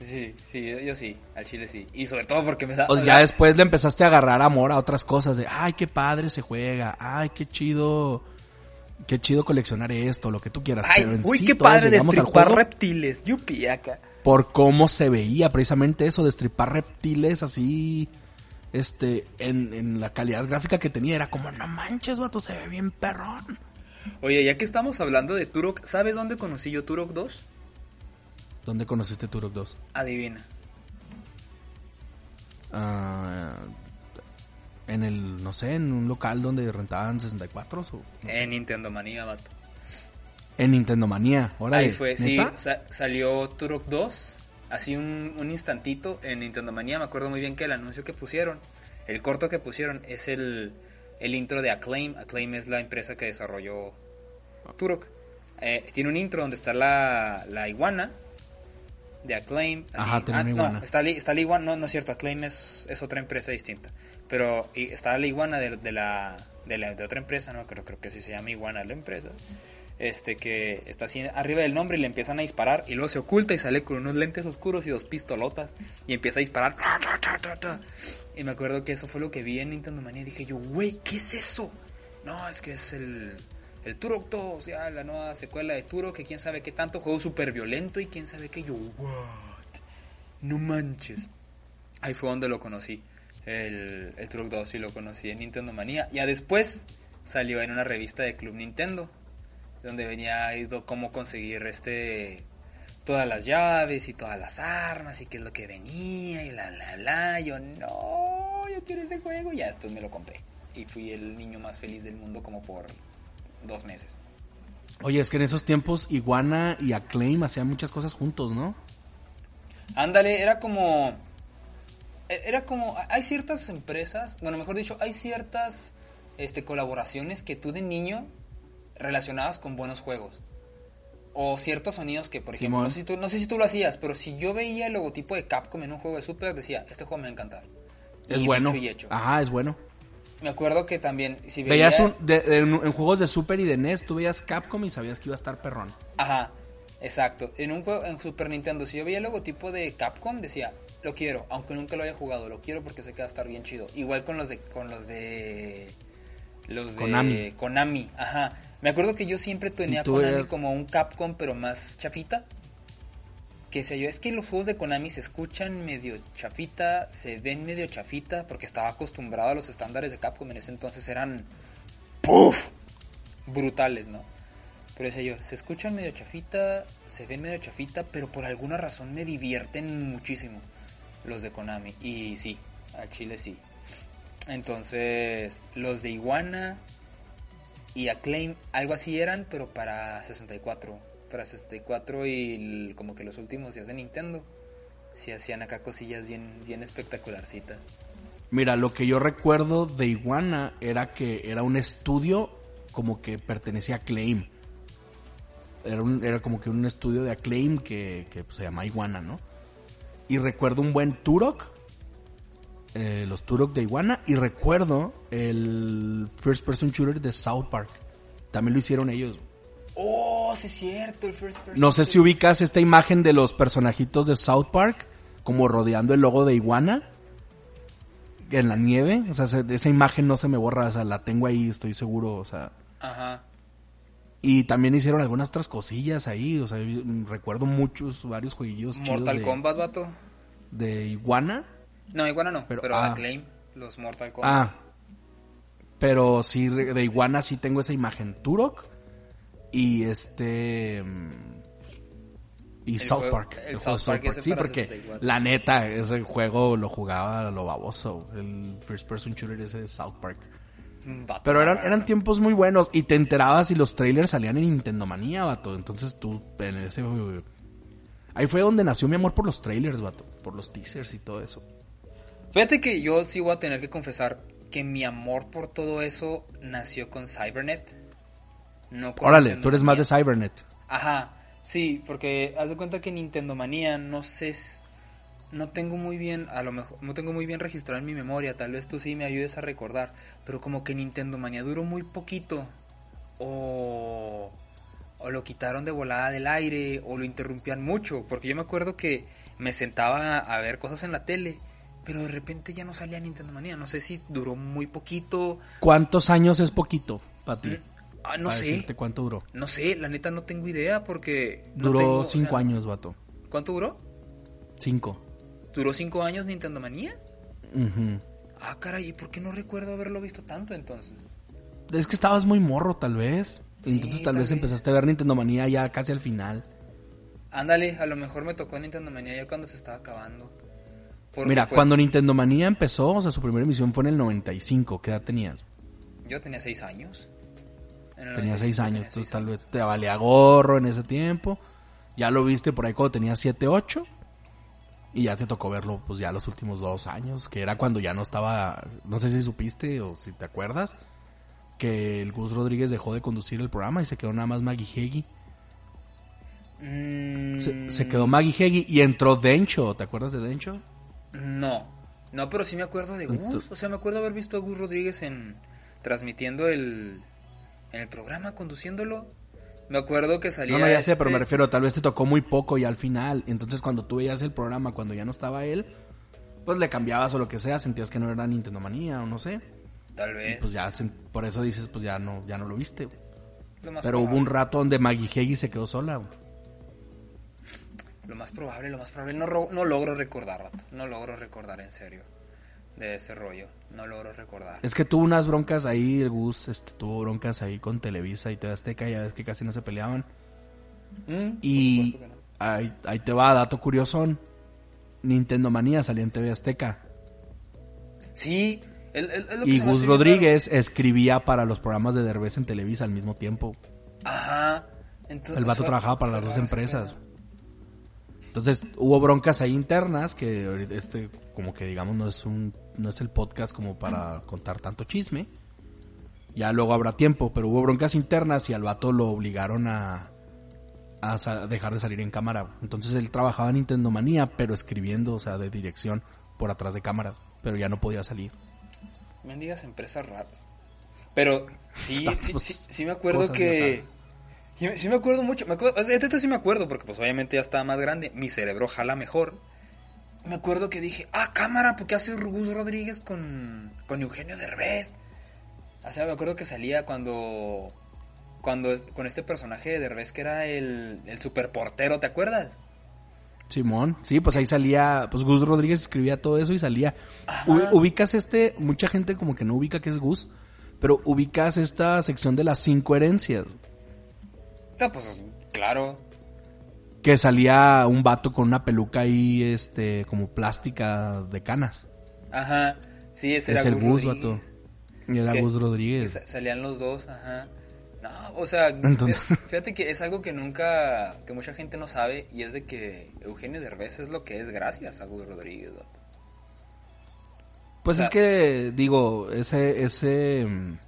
sí, sí, yo, sí, al chile sí. Y sobre todo porque me da...
O sea, ya después le empezaste a agarrar amor a otras cosas de, ay, qué padre se juega, ay, qué chido qué chido coleccionar esto, lo que tú quieras.
Ay, pero en uy, qué padre destripar reptiles, yupi, acá
por cómo se veía precisamente eso, destripar reptiles así, este, en, la calidad gráfica que tenía. Era como, no manches, vato, se ve bien perrón.
Oye, ya que estamos hablando de Turok, ¿sabes dónde conocí yo Turok 2?
¿Dónde conociste Turok 2?
Adivina.
Ah, en el, no sé, en un local donde rentaban 64 o...
En Nintendo Manía, vato.
En Nintendo Manía,
Ahí fue, sí, salió Turok 2, así un, un, instantito en Nintendo Manía, me acuerdo muy bien que el anuncio que pusieron, el corto que pusieron es el, el intro de Acclaim, Acclaim es la empresa que desarrolló Turok. Eh, tiene un intro donde está la, la iguana de Acclaim.
Ajá, tiene ah, iguana.
No, está, está la iguana, no, no es cierto, Acclaim es, es otra empresa distinta. Pero está la iguana de, de la, de, la, de otra empresa, no creo, creo que sí se llama iguana la empresa este que está así arriba del nombre y le empiezan a disparar y luego se oculta y sale con unos lentes oscuros y dos pistolotas y empieza a disparar. Y me acuerdo que eso fue lo que vi en Nintendo Manía. Dije yo, güey, ¿qué es eso? No, es que es el, el Turok 2, o sea, la nueva secuela de Turok, que quién sabe qué tanto, juego súper violento y quién sabe qué. Yo, what? No manches. Ahí fue donde lo conocí. El, el Turok 2 sí lo conocí en Nintendo Manía. Ya después salió en una revista de Club Nintendo donde venía cómo conseguir este todas las llaves y todas las armas y qué es lo que venía y bla bla bla. Yo no, yo quiero ese juego y ya después me lo compré. Y fui el niño más feliz del mundo como por dos meses.
Oye, es que en esos tiempos Iguana y Acclaim hacían muchas cosas juntos, ¿no?
Ándale, era como... E, era como... Hay ciertas empresas, bueno, mejor dicho, hay ciertas este, colaboraciones que tú de niño relacionadas con buenos juegos. O ciertos sonidos que, por ejemplo, no sé, si tú, no sé, si tú, lo hacías, pero si yo veía el logotipo de Capcom en un juego de Super, decía, este juego me va a encantar.
Es bueno. Ajá, es bueno.
Me acuerdo que también, si
veías en, juegos de Super y de NES, tú veías Capcom y sabías que iba a estar perrón.
Ajá, exacto. En un juego en Super Nintendo, si yo veía el logotipo de Capcom, decía, lo quiero, aunque nunca lo haya jugado, lo quiero porque sé que va a estar bien chido. Igual con los de, con los de, los de
Konami.
Konami, ajá. Me acuerdo que yo siempre tenía Konami como un Capcom, pero más chafita. Que sé yo, es que los juegos de Konami se escuchan medio chafita, se ven medio chafita, porque estaba acostumbrado a los estándares de Capcom en ese entonces eran. ¡Puf! Brutales, ¿no? Pero sé yo, se escuchan medio chafita, se ven medio chafita, pero por alguna razón me divierten muchísimo los de Konami. Y sí, al chile sí. Entonces, los de Iguana, y Acclaim, algo así eran, pero para 64. Para 64 y como que los últimos días de Nintendo. Sí hacían acá cosillas bien, bien espectacularcitas.
Mira, lo que yo recuerdo de Iguana era que era un estudio como que pertenecía a Acclaim. Era, un, era como que un estudio de Acclaim que, que se llama Iguana, ¿no? Y recuerdo un buen Turok eh, los Turok de Iguana y recuerdo el First Person Shooter de South Park. También lo hicieron ellos.
Oh, sí es cierto, el first person.
No sé si ubicas esta imagen de los personajitos de South Park como rodeando el logo de Iguana en la nieve. O sea, se- esa imagen no se me borra, o sea, la tengo ahí, estoy seguro, o sea.
Ajá.
Y también hicieron algunas otras cosillas ahí, o sea, recuerdo muchos, varios jueguillos chidos
Mortal
de,
Kombat, vato.
de Iguana.
No, iguana no,
Pero-
pero,
ah.
Acclaim, los Mortal Kombat.
Ah, pero sí, de Iguana sí tengo esa imagen. Turok y este... mm, Y
El
South
juego-
Park.
el
juego
South
de
Park
Sí, porque
64.
la neta, ese juego lo jugaba lo baboso. El first person shooter ese de South Park. Pero eran, eran tiempos muy buenos y te enterabas y los trailers salían en Nintendo Manía, vato. Entonces tú, en ese... Ahí fue donde nació mi amor por los trailers, vato. Por los teasers y todo eso.
Fíjate que yo sí voy a tener que confesar que mi amor por todo eso nació con Cybernet. No con
Órale, tú eres más de. Cybernet.
Ajá, sí, porque haz de cuenta que Nintendo Manía, no sé, no tengo muy bien, a lo mejor, no tengo muy bien registrado en mi memoria, tal vez tú sí me ayudes a recordar, pero como que Nintendo Manía duró muy poquito, o, o lo quitaron de volada del aire, o lo interrumpían mucho, porque yo me acuerdo que me sentaba a ver cosas en la tele, pero de repente ya no salía Nintendo Manía, no sé si duró muy poquito,
¿Cuántos años es poquito para ti?
ah, no
Para
sé,
cuánto duró.
no sé, la neta no tengo idea, porque... no
Duró
tengo, o
cinco
sea,
años, vato.
¿Cuánto duró?
Cinco.
¿Duró cinco años Nintendo Manía?
Ujú.
Ah, caray, ¿y por qué no recuerdo haberlo visto tanto entonces?
Es que estabas muy morro, tal vez.
Sí,
Entonces tal,
tal
vez
vez.
empezaste a ver Nintendo Manía ya casi al final.
Ándale, a lo mejor me tocó Nintendo Manía ya cuando se estaba acabando.
Mira, cuando Nintendo Manía empezó, o sea, su primera emisión fue en el 95. ¿Qué edad tenías?
Yo tenía seis años. En el
Tenía
95
seis años.
tenía
Entonces
seis
tal vez te valía gorro en ese tiempo. Ya lo viste por ahí cuando tenías 7, 8. Y ya te tocó verlo, pues ya los últimos dos años, que era cuando ya no estaba, no sé si supiste o si te acuerdas, que el Gus Rodríguez dejó de conducir el programa y se quedó nada más Maggie Heggie.
Mm,
Se, se quedó Maggie Heggie y entró Dencho, ¿te acuerdas de Dencho?
No, no, pero sí me acuerdo de Gus. O sea, me acuerdo haber visto a Gus Rodríguez en transmitiendo el en el programa, conduciéndolo. Me acuerdo que salía.
No, no, ya sé, pero
este-
me refiero, tal vez te tocó muy poco y al final, entonces cuando tú veías el programa, cuando ya no estaba él, pues le cambiabas o lo que sea, sentías que no era Nintendo Manía o no sé.
Tal
Y
vez.
pues ya, por eso dices, pues ya no, ya no lo viste.
lo
Pero hubo un rato donde Maggie Heggie se quedó sola. güey.
Lo más probable, lo más probable. No, no logro recordar, vato. No logro recordar en serio. De ese rollo. No logro recordar.
Es que tuvo unas broncas ahí, el Gus este, tuvo broncas ahí con Televisa y TV Azteca, ya ves que casi no se peleaban.
Mm,
Y
no.
ahí, ahí te va, dato curiosón. Nintendo Manía salía en TV Azteca.
Sí, el, el- que
Y Gus Rodríguez escribía para los programas de Derbez en Televisa al mismo tiempo.
Ajá. Entonces,
El vato trabajaba para las dos empresas. Entonces hubo broncas ahí internas que este como que digamos no es un no es el podcast como para contar tanto chisme. Ya luego habrá tiempo, pero hubo broncas internas y al vato lo obligaron a a dejar de salir en cámara. Entonces él trabajaba en Nintendo Manía, pero escribiendo, o sea, de dirección por atrás de cámaras, pero ya no podía salir.
Mendigas empresas raras. Pero sí, sí, sí, sí me acuerdo que... Sí, sí me acuerdo mucho. Me acuerdo, de esto sí me acuerdo porque pues obviamente ya estaba más grande. Mi cerebro jala mejor. Me acuerdo que dije, ah, cámara, ¿por qué hace Gus Rodríguez con, con Eugenio Derbez? O sea, me acuerdo que salía cuando... Cuando con este personaje de Derbez que era el, el superportero, ¿te acuerdas?
Simón, sí, pues ahí salía, pues Gus Rodríguez escribía todo eso y salía.
Ajá.
Ubicas este, mucha gente como que no ubica que es Gus, pero ubicas esta sección de las cinco
pues claro.
que salía un vato con una peluca ahí, este, como plástica de canas.
Ajá. Sí, ese
es
era
el Gus, vato. Y era. Gus Rodríguez.
sa- salían los dos, ajá. No, o sea,
Entonces-
fíjate que es algo que nunca, que mucha gente no sabe y es de que Eugenio Derbez es lo que es gracias a Gus Rodríguez. vato.
Pues
o sea-
es que, digo, ese, ese, mm,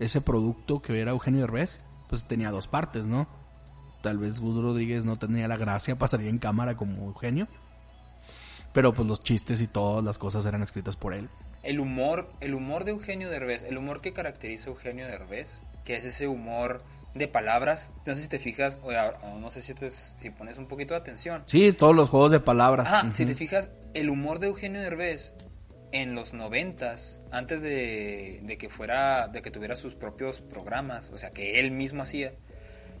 ese producto que era Eugenio Derbez, pues tenía dos partes, ¿no? Tal vez Gus Rodríguez no tenía la gracia para salir en cámara como Eugenio. pero pues los chistes y todas las cosas eran escritas por él.
El humor, el humor de Eugenio Derbez, el humor que caracteriza a Eugenio Derbez, que es ese humor de palabras, no sé si te fijas, o, no sé si, te, si pones un poquito de atención.
Sí, todos los juegos de palabras.
Ajá, si te fijas, el humor de Eugenio Derbez en los noventas, antes de, de, que fuera, de que tuviera sus propios programas, o sea, que él mismo hacía,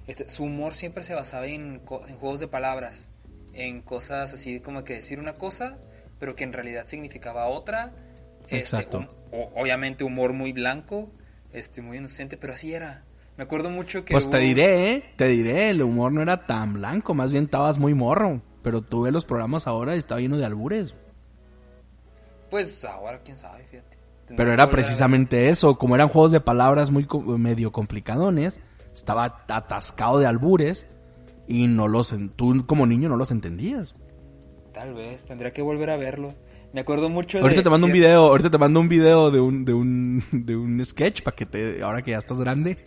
este, su humor siempre se basaba en, en, juegos de palabras, en cosas así como que decir una cosa, pero que en realidad significaba otra.
Exacto.
Este, un, obviamente humor muy blanco, este, muy inocente, pero así era. Me acuerdo mucho que...
Pues
hubo...
te diré, ¿eh? te diré, el humor no era tan blanco, más bien estabas muy morro, pero tú ves los programas ahora y estaba lleno de albures.
Pues ahora quién sabe, fíjate.
Pero era precisamente eso, como eran juegos de palabras muy medio complicadones, estaba atascado de albures y no los tú como niño no los entendías.
Tal vez, tendría que volver a verlo. Me acuerdo mucho
ahorita
de
te mando un video, ahorita te mando un video de un de un de un sketch para que te ahora que ya estás grande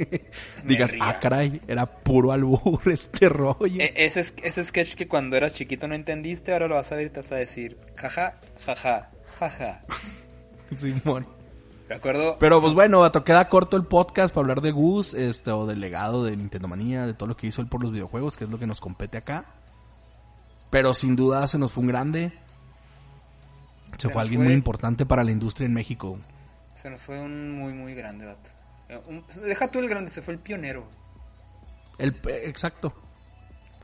digas,
ría.
"Ah, caray, era puro albur este rollo."
E ese, ese sketch que cuando eras chiquito no entendiste, ahora lo vas a ver y te vas a decir, jaja, jaja, jaja.
Simón.
Me acuerdo.
Pero pues bueno, vato, queda corto el podcast para hablar de Gus, este, o del legado de Nintendo Manía, de todo lo que hizo él por los videojuegos, que es lo que nos compete acá. Pero sin duda se nos fue un grande. Se, fue alguien
fue.
muy importante para la industria en México.
Se nos fue un muy, muy grande, vato. Eh, un- deja tú el grande, se fue el pionero.
El, eh, exacto.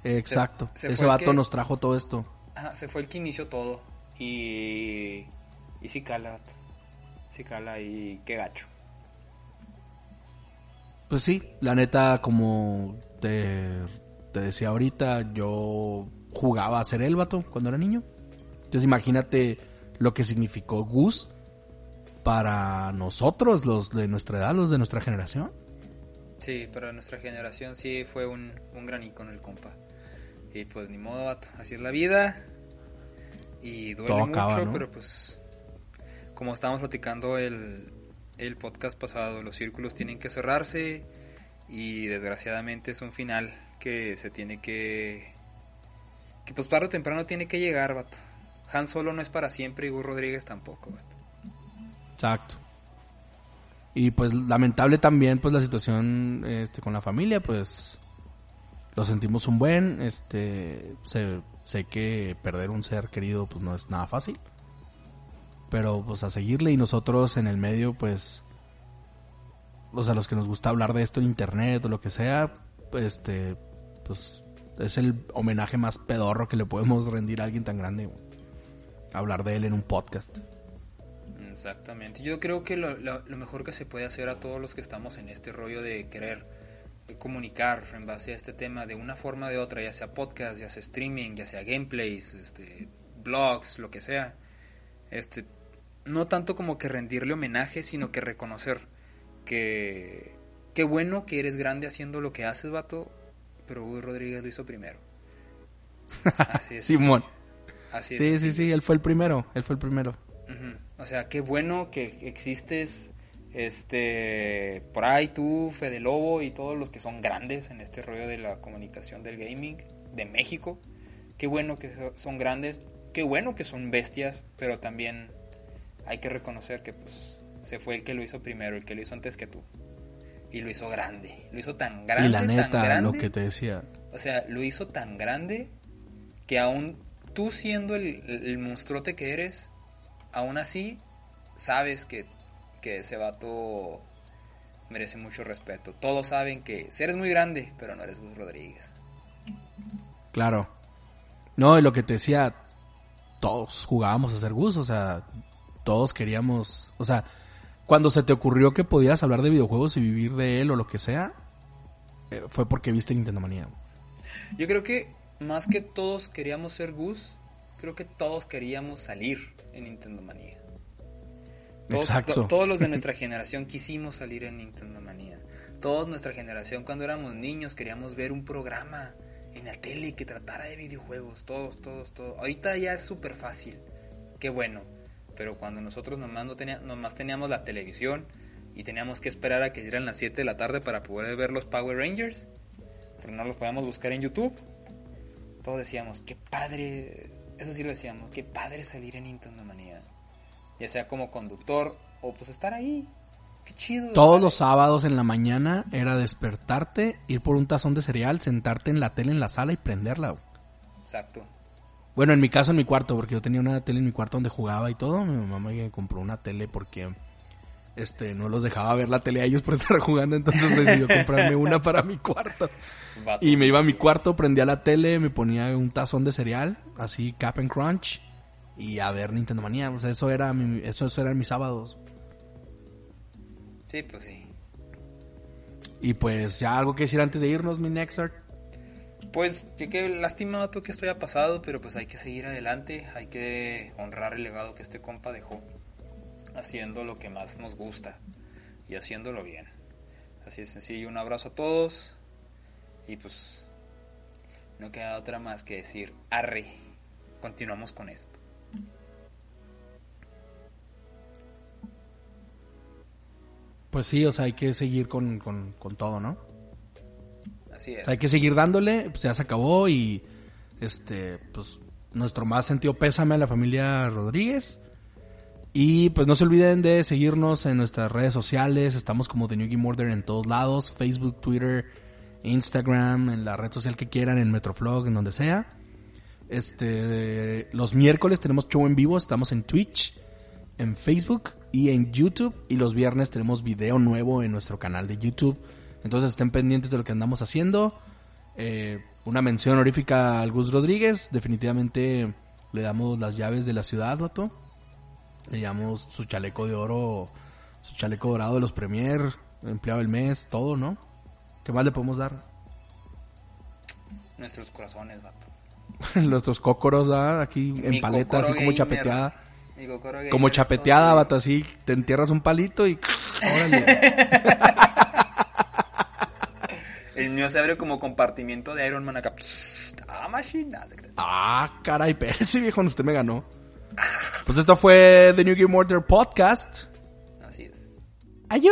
Exacto.
Se- se
Ese vato
que-
nos trajo todo esto.
Ajá, se fue el que inició todo. Y. Y sí cala. Sí cala y qué gacho.
Pues sí, la neta, como te, te decía ahorita, yo jugaba a ser el vato cuando era niño. Entonces imagínate lo que significó Gus para nosotros, los de nuestra edad, los de nuestra generación.
Sí, para nuestra generación sí fue un, un gran icono el compa. Y pues ni modo, vato. Así es la vida. Y duele
Todo
mucho,
acaba, ¿no?
pero pues. Como estábamos platicando el, el podcast pasado, los círculos tienen que cerrarse. Y desgraciadamente es un final que se tiene que. Que pues tarde o temprano tiene que llegar, vato. Han Solo no es para siempre y Gus Rodríguez tampoco.
Exacto. Y pues lamentable también pues la situación este con la familia, pues lo sentimos un buen, este sé, sé que perder un ser querido pues no es nada fácil. Pero pues a seguirle y nosotros en el medio pues o sea, los que nos gusta hablar de esto en internet o lo que sea, este pues es el homenaje más pedorro que le podemos rendir a alguien tan grande. güey. Hablar de él en un podcast.
Exactamente. Yo creo que lo, lo- lo mejor que se puede hacer a todos los que estamos en este rollo de querer comunicar en base a este tema de una forma o de otra, ya sea podcast, ya sea streaming, ya sea gameplays, este, blogs, lo que sea, este, no tanto como que rendirle homenaje, sino que reconocer que qué bueno que eres grande haciendo lo que haces, vato, pero Hugo Rodríguez lo hizo primero. Así es.
Simón.
Así es.
Sí, sí, sí, él fue el primero, él fue el primero.
O sea, qué bueno que existes, este, por ahí tú, Fede Lobo y todos los que son grandes en este rollo de la comunicación del gaming de México. Qué bueno que so- son grandes, qué bueno que son bestias, pero también hay que reconocer que pues se fue el que lo hizo primero, el que lo hizo antes que tú. Y lo hizo grande, lo hizo tan grande,
y la
tan
neta,
grande.
lo que te decía.
O sea, lo hizo tan grande que aún tú siendo el, monstruote que eres, aún así sabes que, que ese vato merece mucho respeto. Todos saben que eres muy grande, pero no eres Gus Rodríguez.
Claro. No, y lo que te decía, todos jugábamos a ser Gus, o sea, todos queríamos, o sea, cuando se te ocurrió que podías hablar de videojuegos y vivir de él o lo que sea, eh, fue porque viste Nintendo Manía.
Yo creo que más que todos queríamos ser Gus, creo que todos queríamos salir en Nintendo Manía. Todos,
Exacto.
to- todos los de nuestra generación quisimos salir en Nintendo Manía. Todos nuestra generación cuando éramos niños queríamos ver un programa en la tele que tratara de videojuegos. Todos, todos, todos. Ahorita ya es súper fácil. Qué bueno. Pero cuando nosotros nomás, no tenía, nomás teníamos la televisión y teníamos que esperar a que dieran las 7 de la tarde para poder ver los Power Rangers, pero no los podíamos buscar en YouTube, todos decíamos, qué padre eso sí lo decíamos, qué padre salir en Nintendo Manía. Ya sea como conductor o pues estar ahí. Qué chido.
Todos los sábados en la mañana era despertarte, ir por un tazón de cereal, sentarte en la tele en la sala y prenderla. güey.
Exacto.
Bueno, en mi caso en mi cuarto, porque yo tenía una tele en mi cuarto donde jugaba y todo. Mi mamá me compró una tele porque este no los dejaba ver la tele a ellos por estar jugando, entonces decidió comprarme una para mi cuarto. Y me iba a mi cuarto, prendía la tele, me ponía un tazón de cereal, así Cap and Crunch, y a ver Nintendo Manía. O sea, eso era mi, eso, eso eran mis sábados.
Sí, pues sí.
Y pues ya algo que decir antes de irnos, mi Nexart.
Pues, ya que lástima vato, que esto haya pasado, pero pues hay que seguir adelante, hay que honrar el legado que este compa dejó, haciendo lo que más nos gusta y haciéndolo bien. Así es sencillo, un abrazo a todos y pues no queda otra más que decir, arre, continuamos con esto.
Pues sí, o sea, hay que seguir con, con, con todo, ¿no?
Así
O
es.
sea, hay que seguir dándole, pues ya se acabó y este, pues nuestro más sentido pésame a la familia Rodríguez. Y pues no se olviden de seguirnos en nuestras redes sociales, estamos como The New Game Order en todos lados, Facebook, Twitter, Instagram, en la red social que quieran, en Metroflog, en donde sea. Este, los miércoles tenemos show en vivo, estamos en Twitch, en Facebook y en YouTube. Y los viernes tenemos video nuevo en nuestro canal de YouTube. Entonces estén pendientes de lo que andamos haciendo. Eh, una mención honorífica al Gus Rodríguez. Definitivamente le damos las llaves de la ciudad, vato. Le damos su chaleco de oro, su chaleco dorado de los Premier, empleado del mes, todo, ¿no? ¿Qué más le podemos dar?
Nuestros corazones, vato.
Nuestros cócoros, ¿verdad? Aquí en paleta, así como
gamer.
chapeteada.
Gamer
Como chapeteada, vato, así. Te entierras un palito y... Órale.
El mío se abre como compartimiento de Iron Man acá. Psst, ah, cree.
Ah, caray, ese viejo, usted me ganó. Pues esto fue The New Game Order Podcast.
Así es.
Ayú.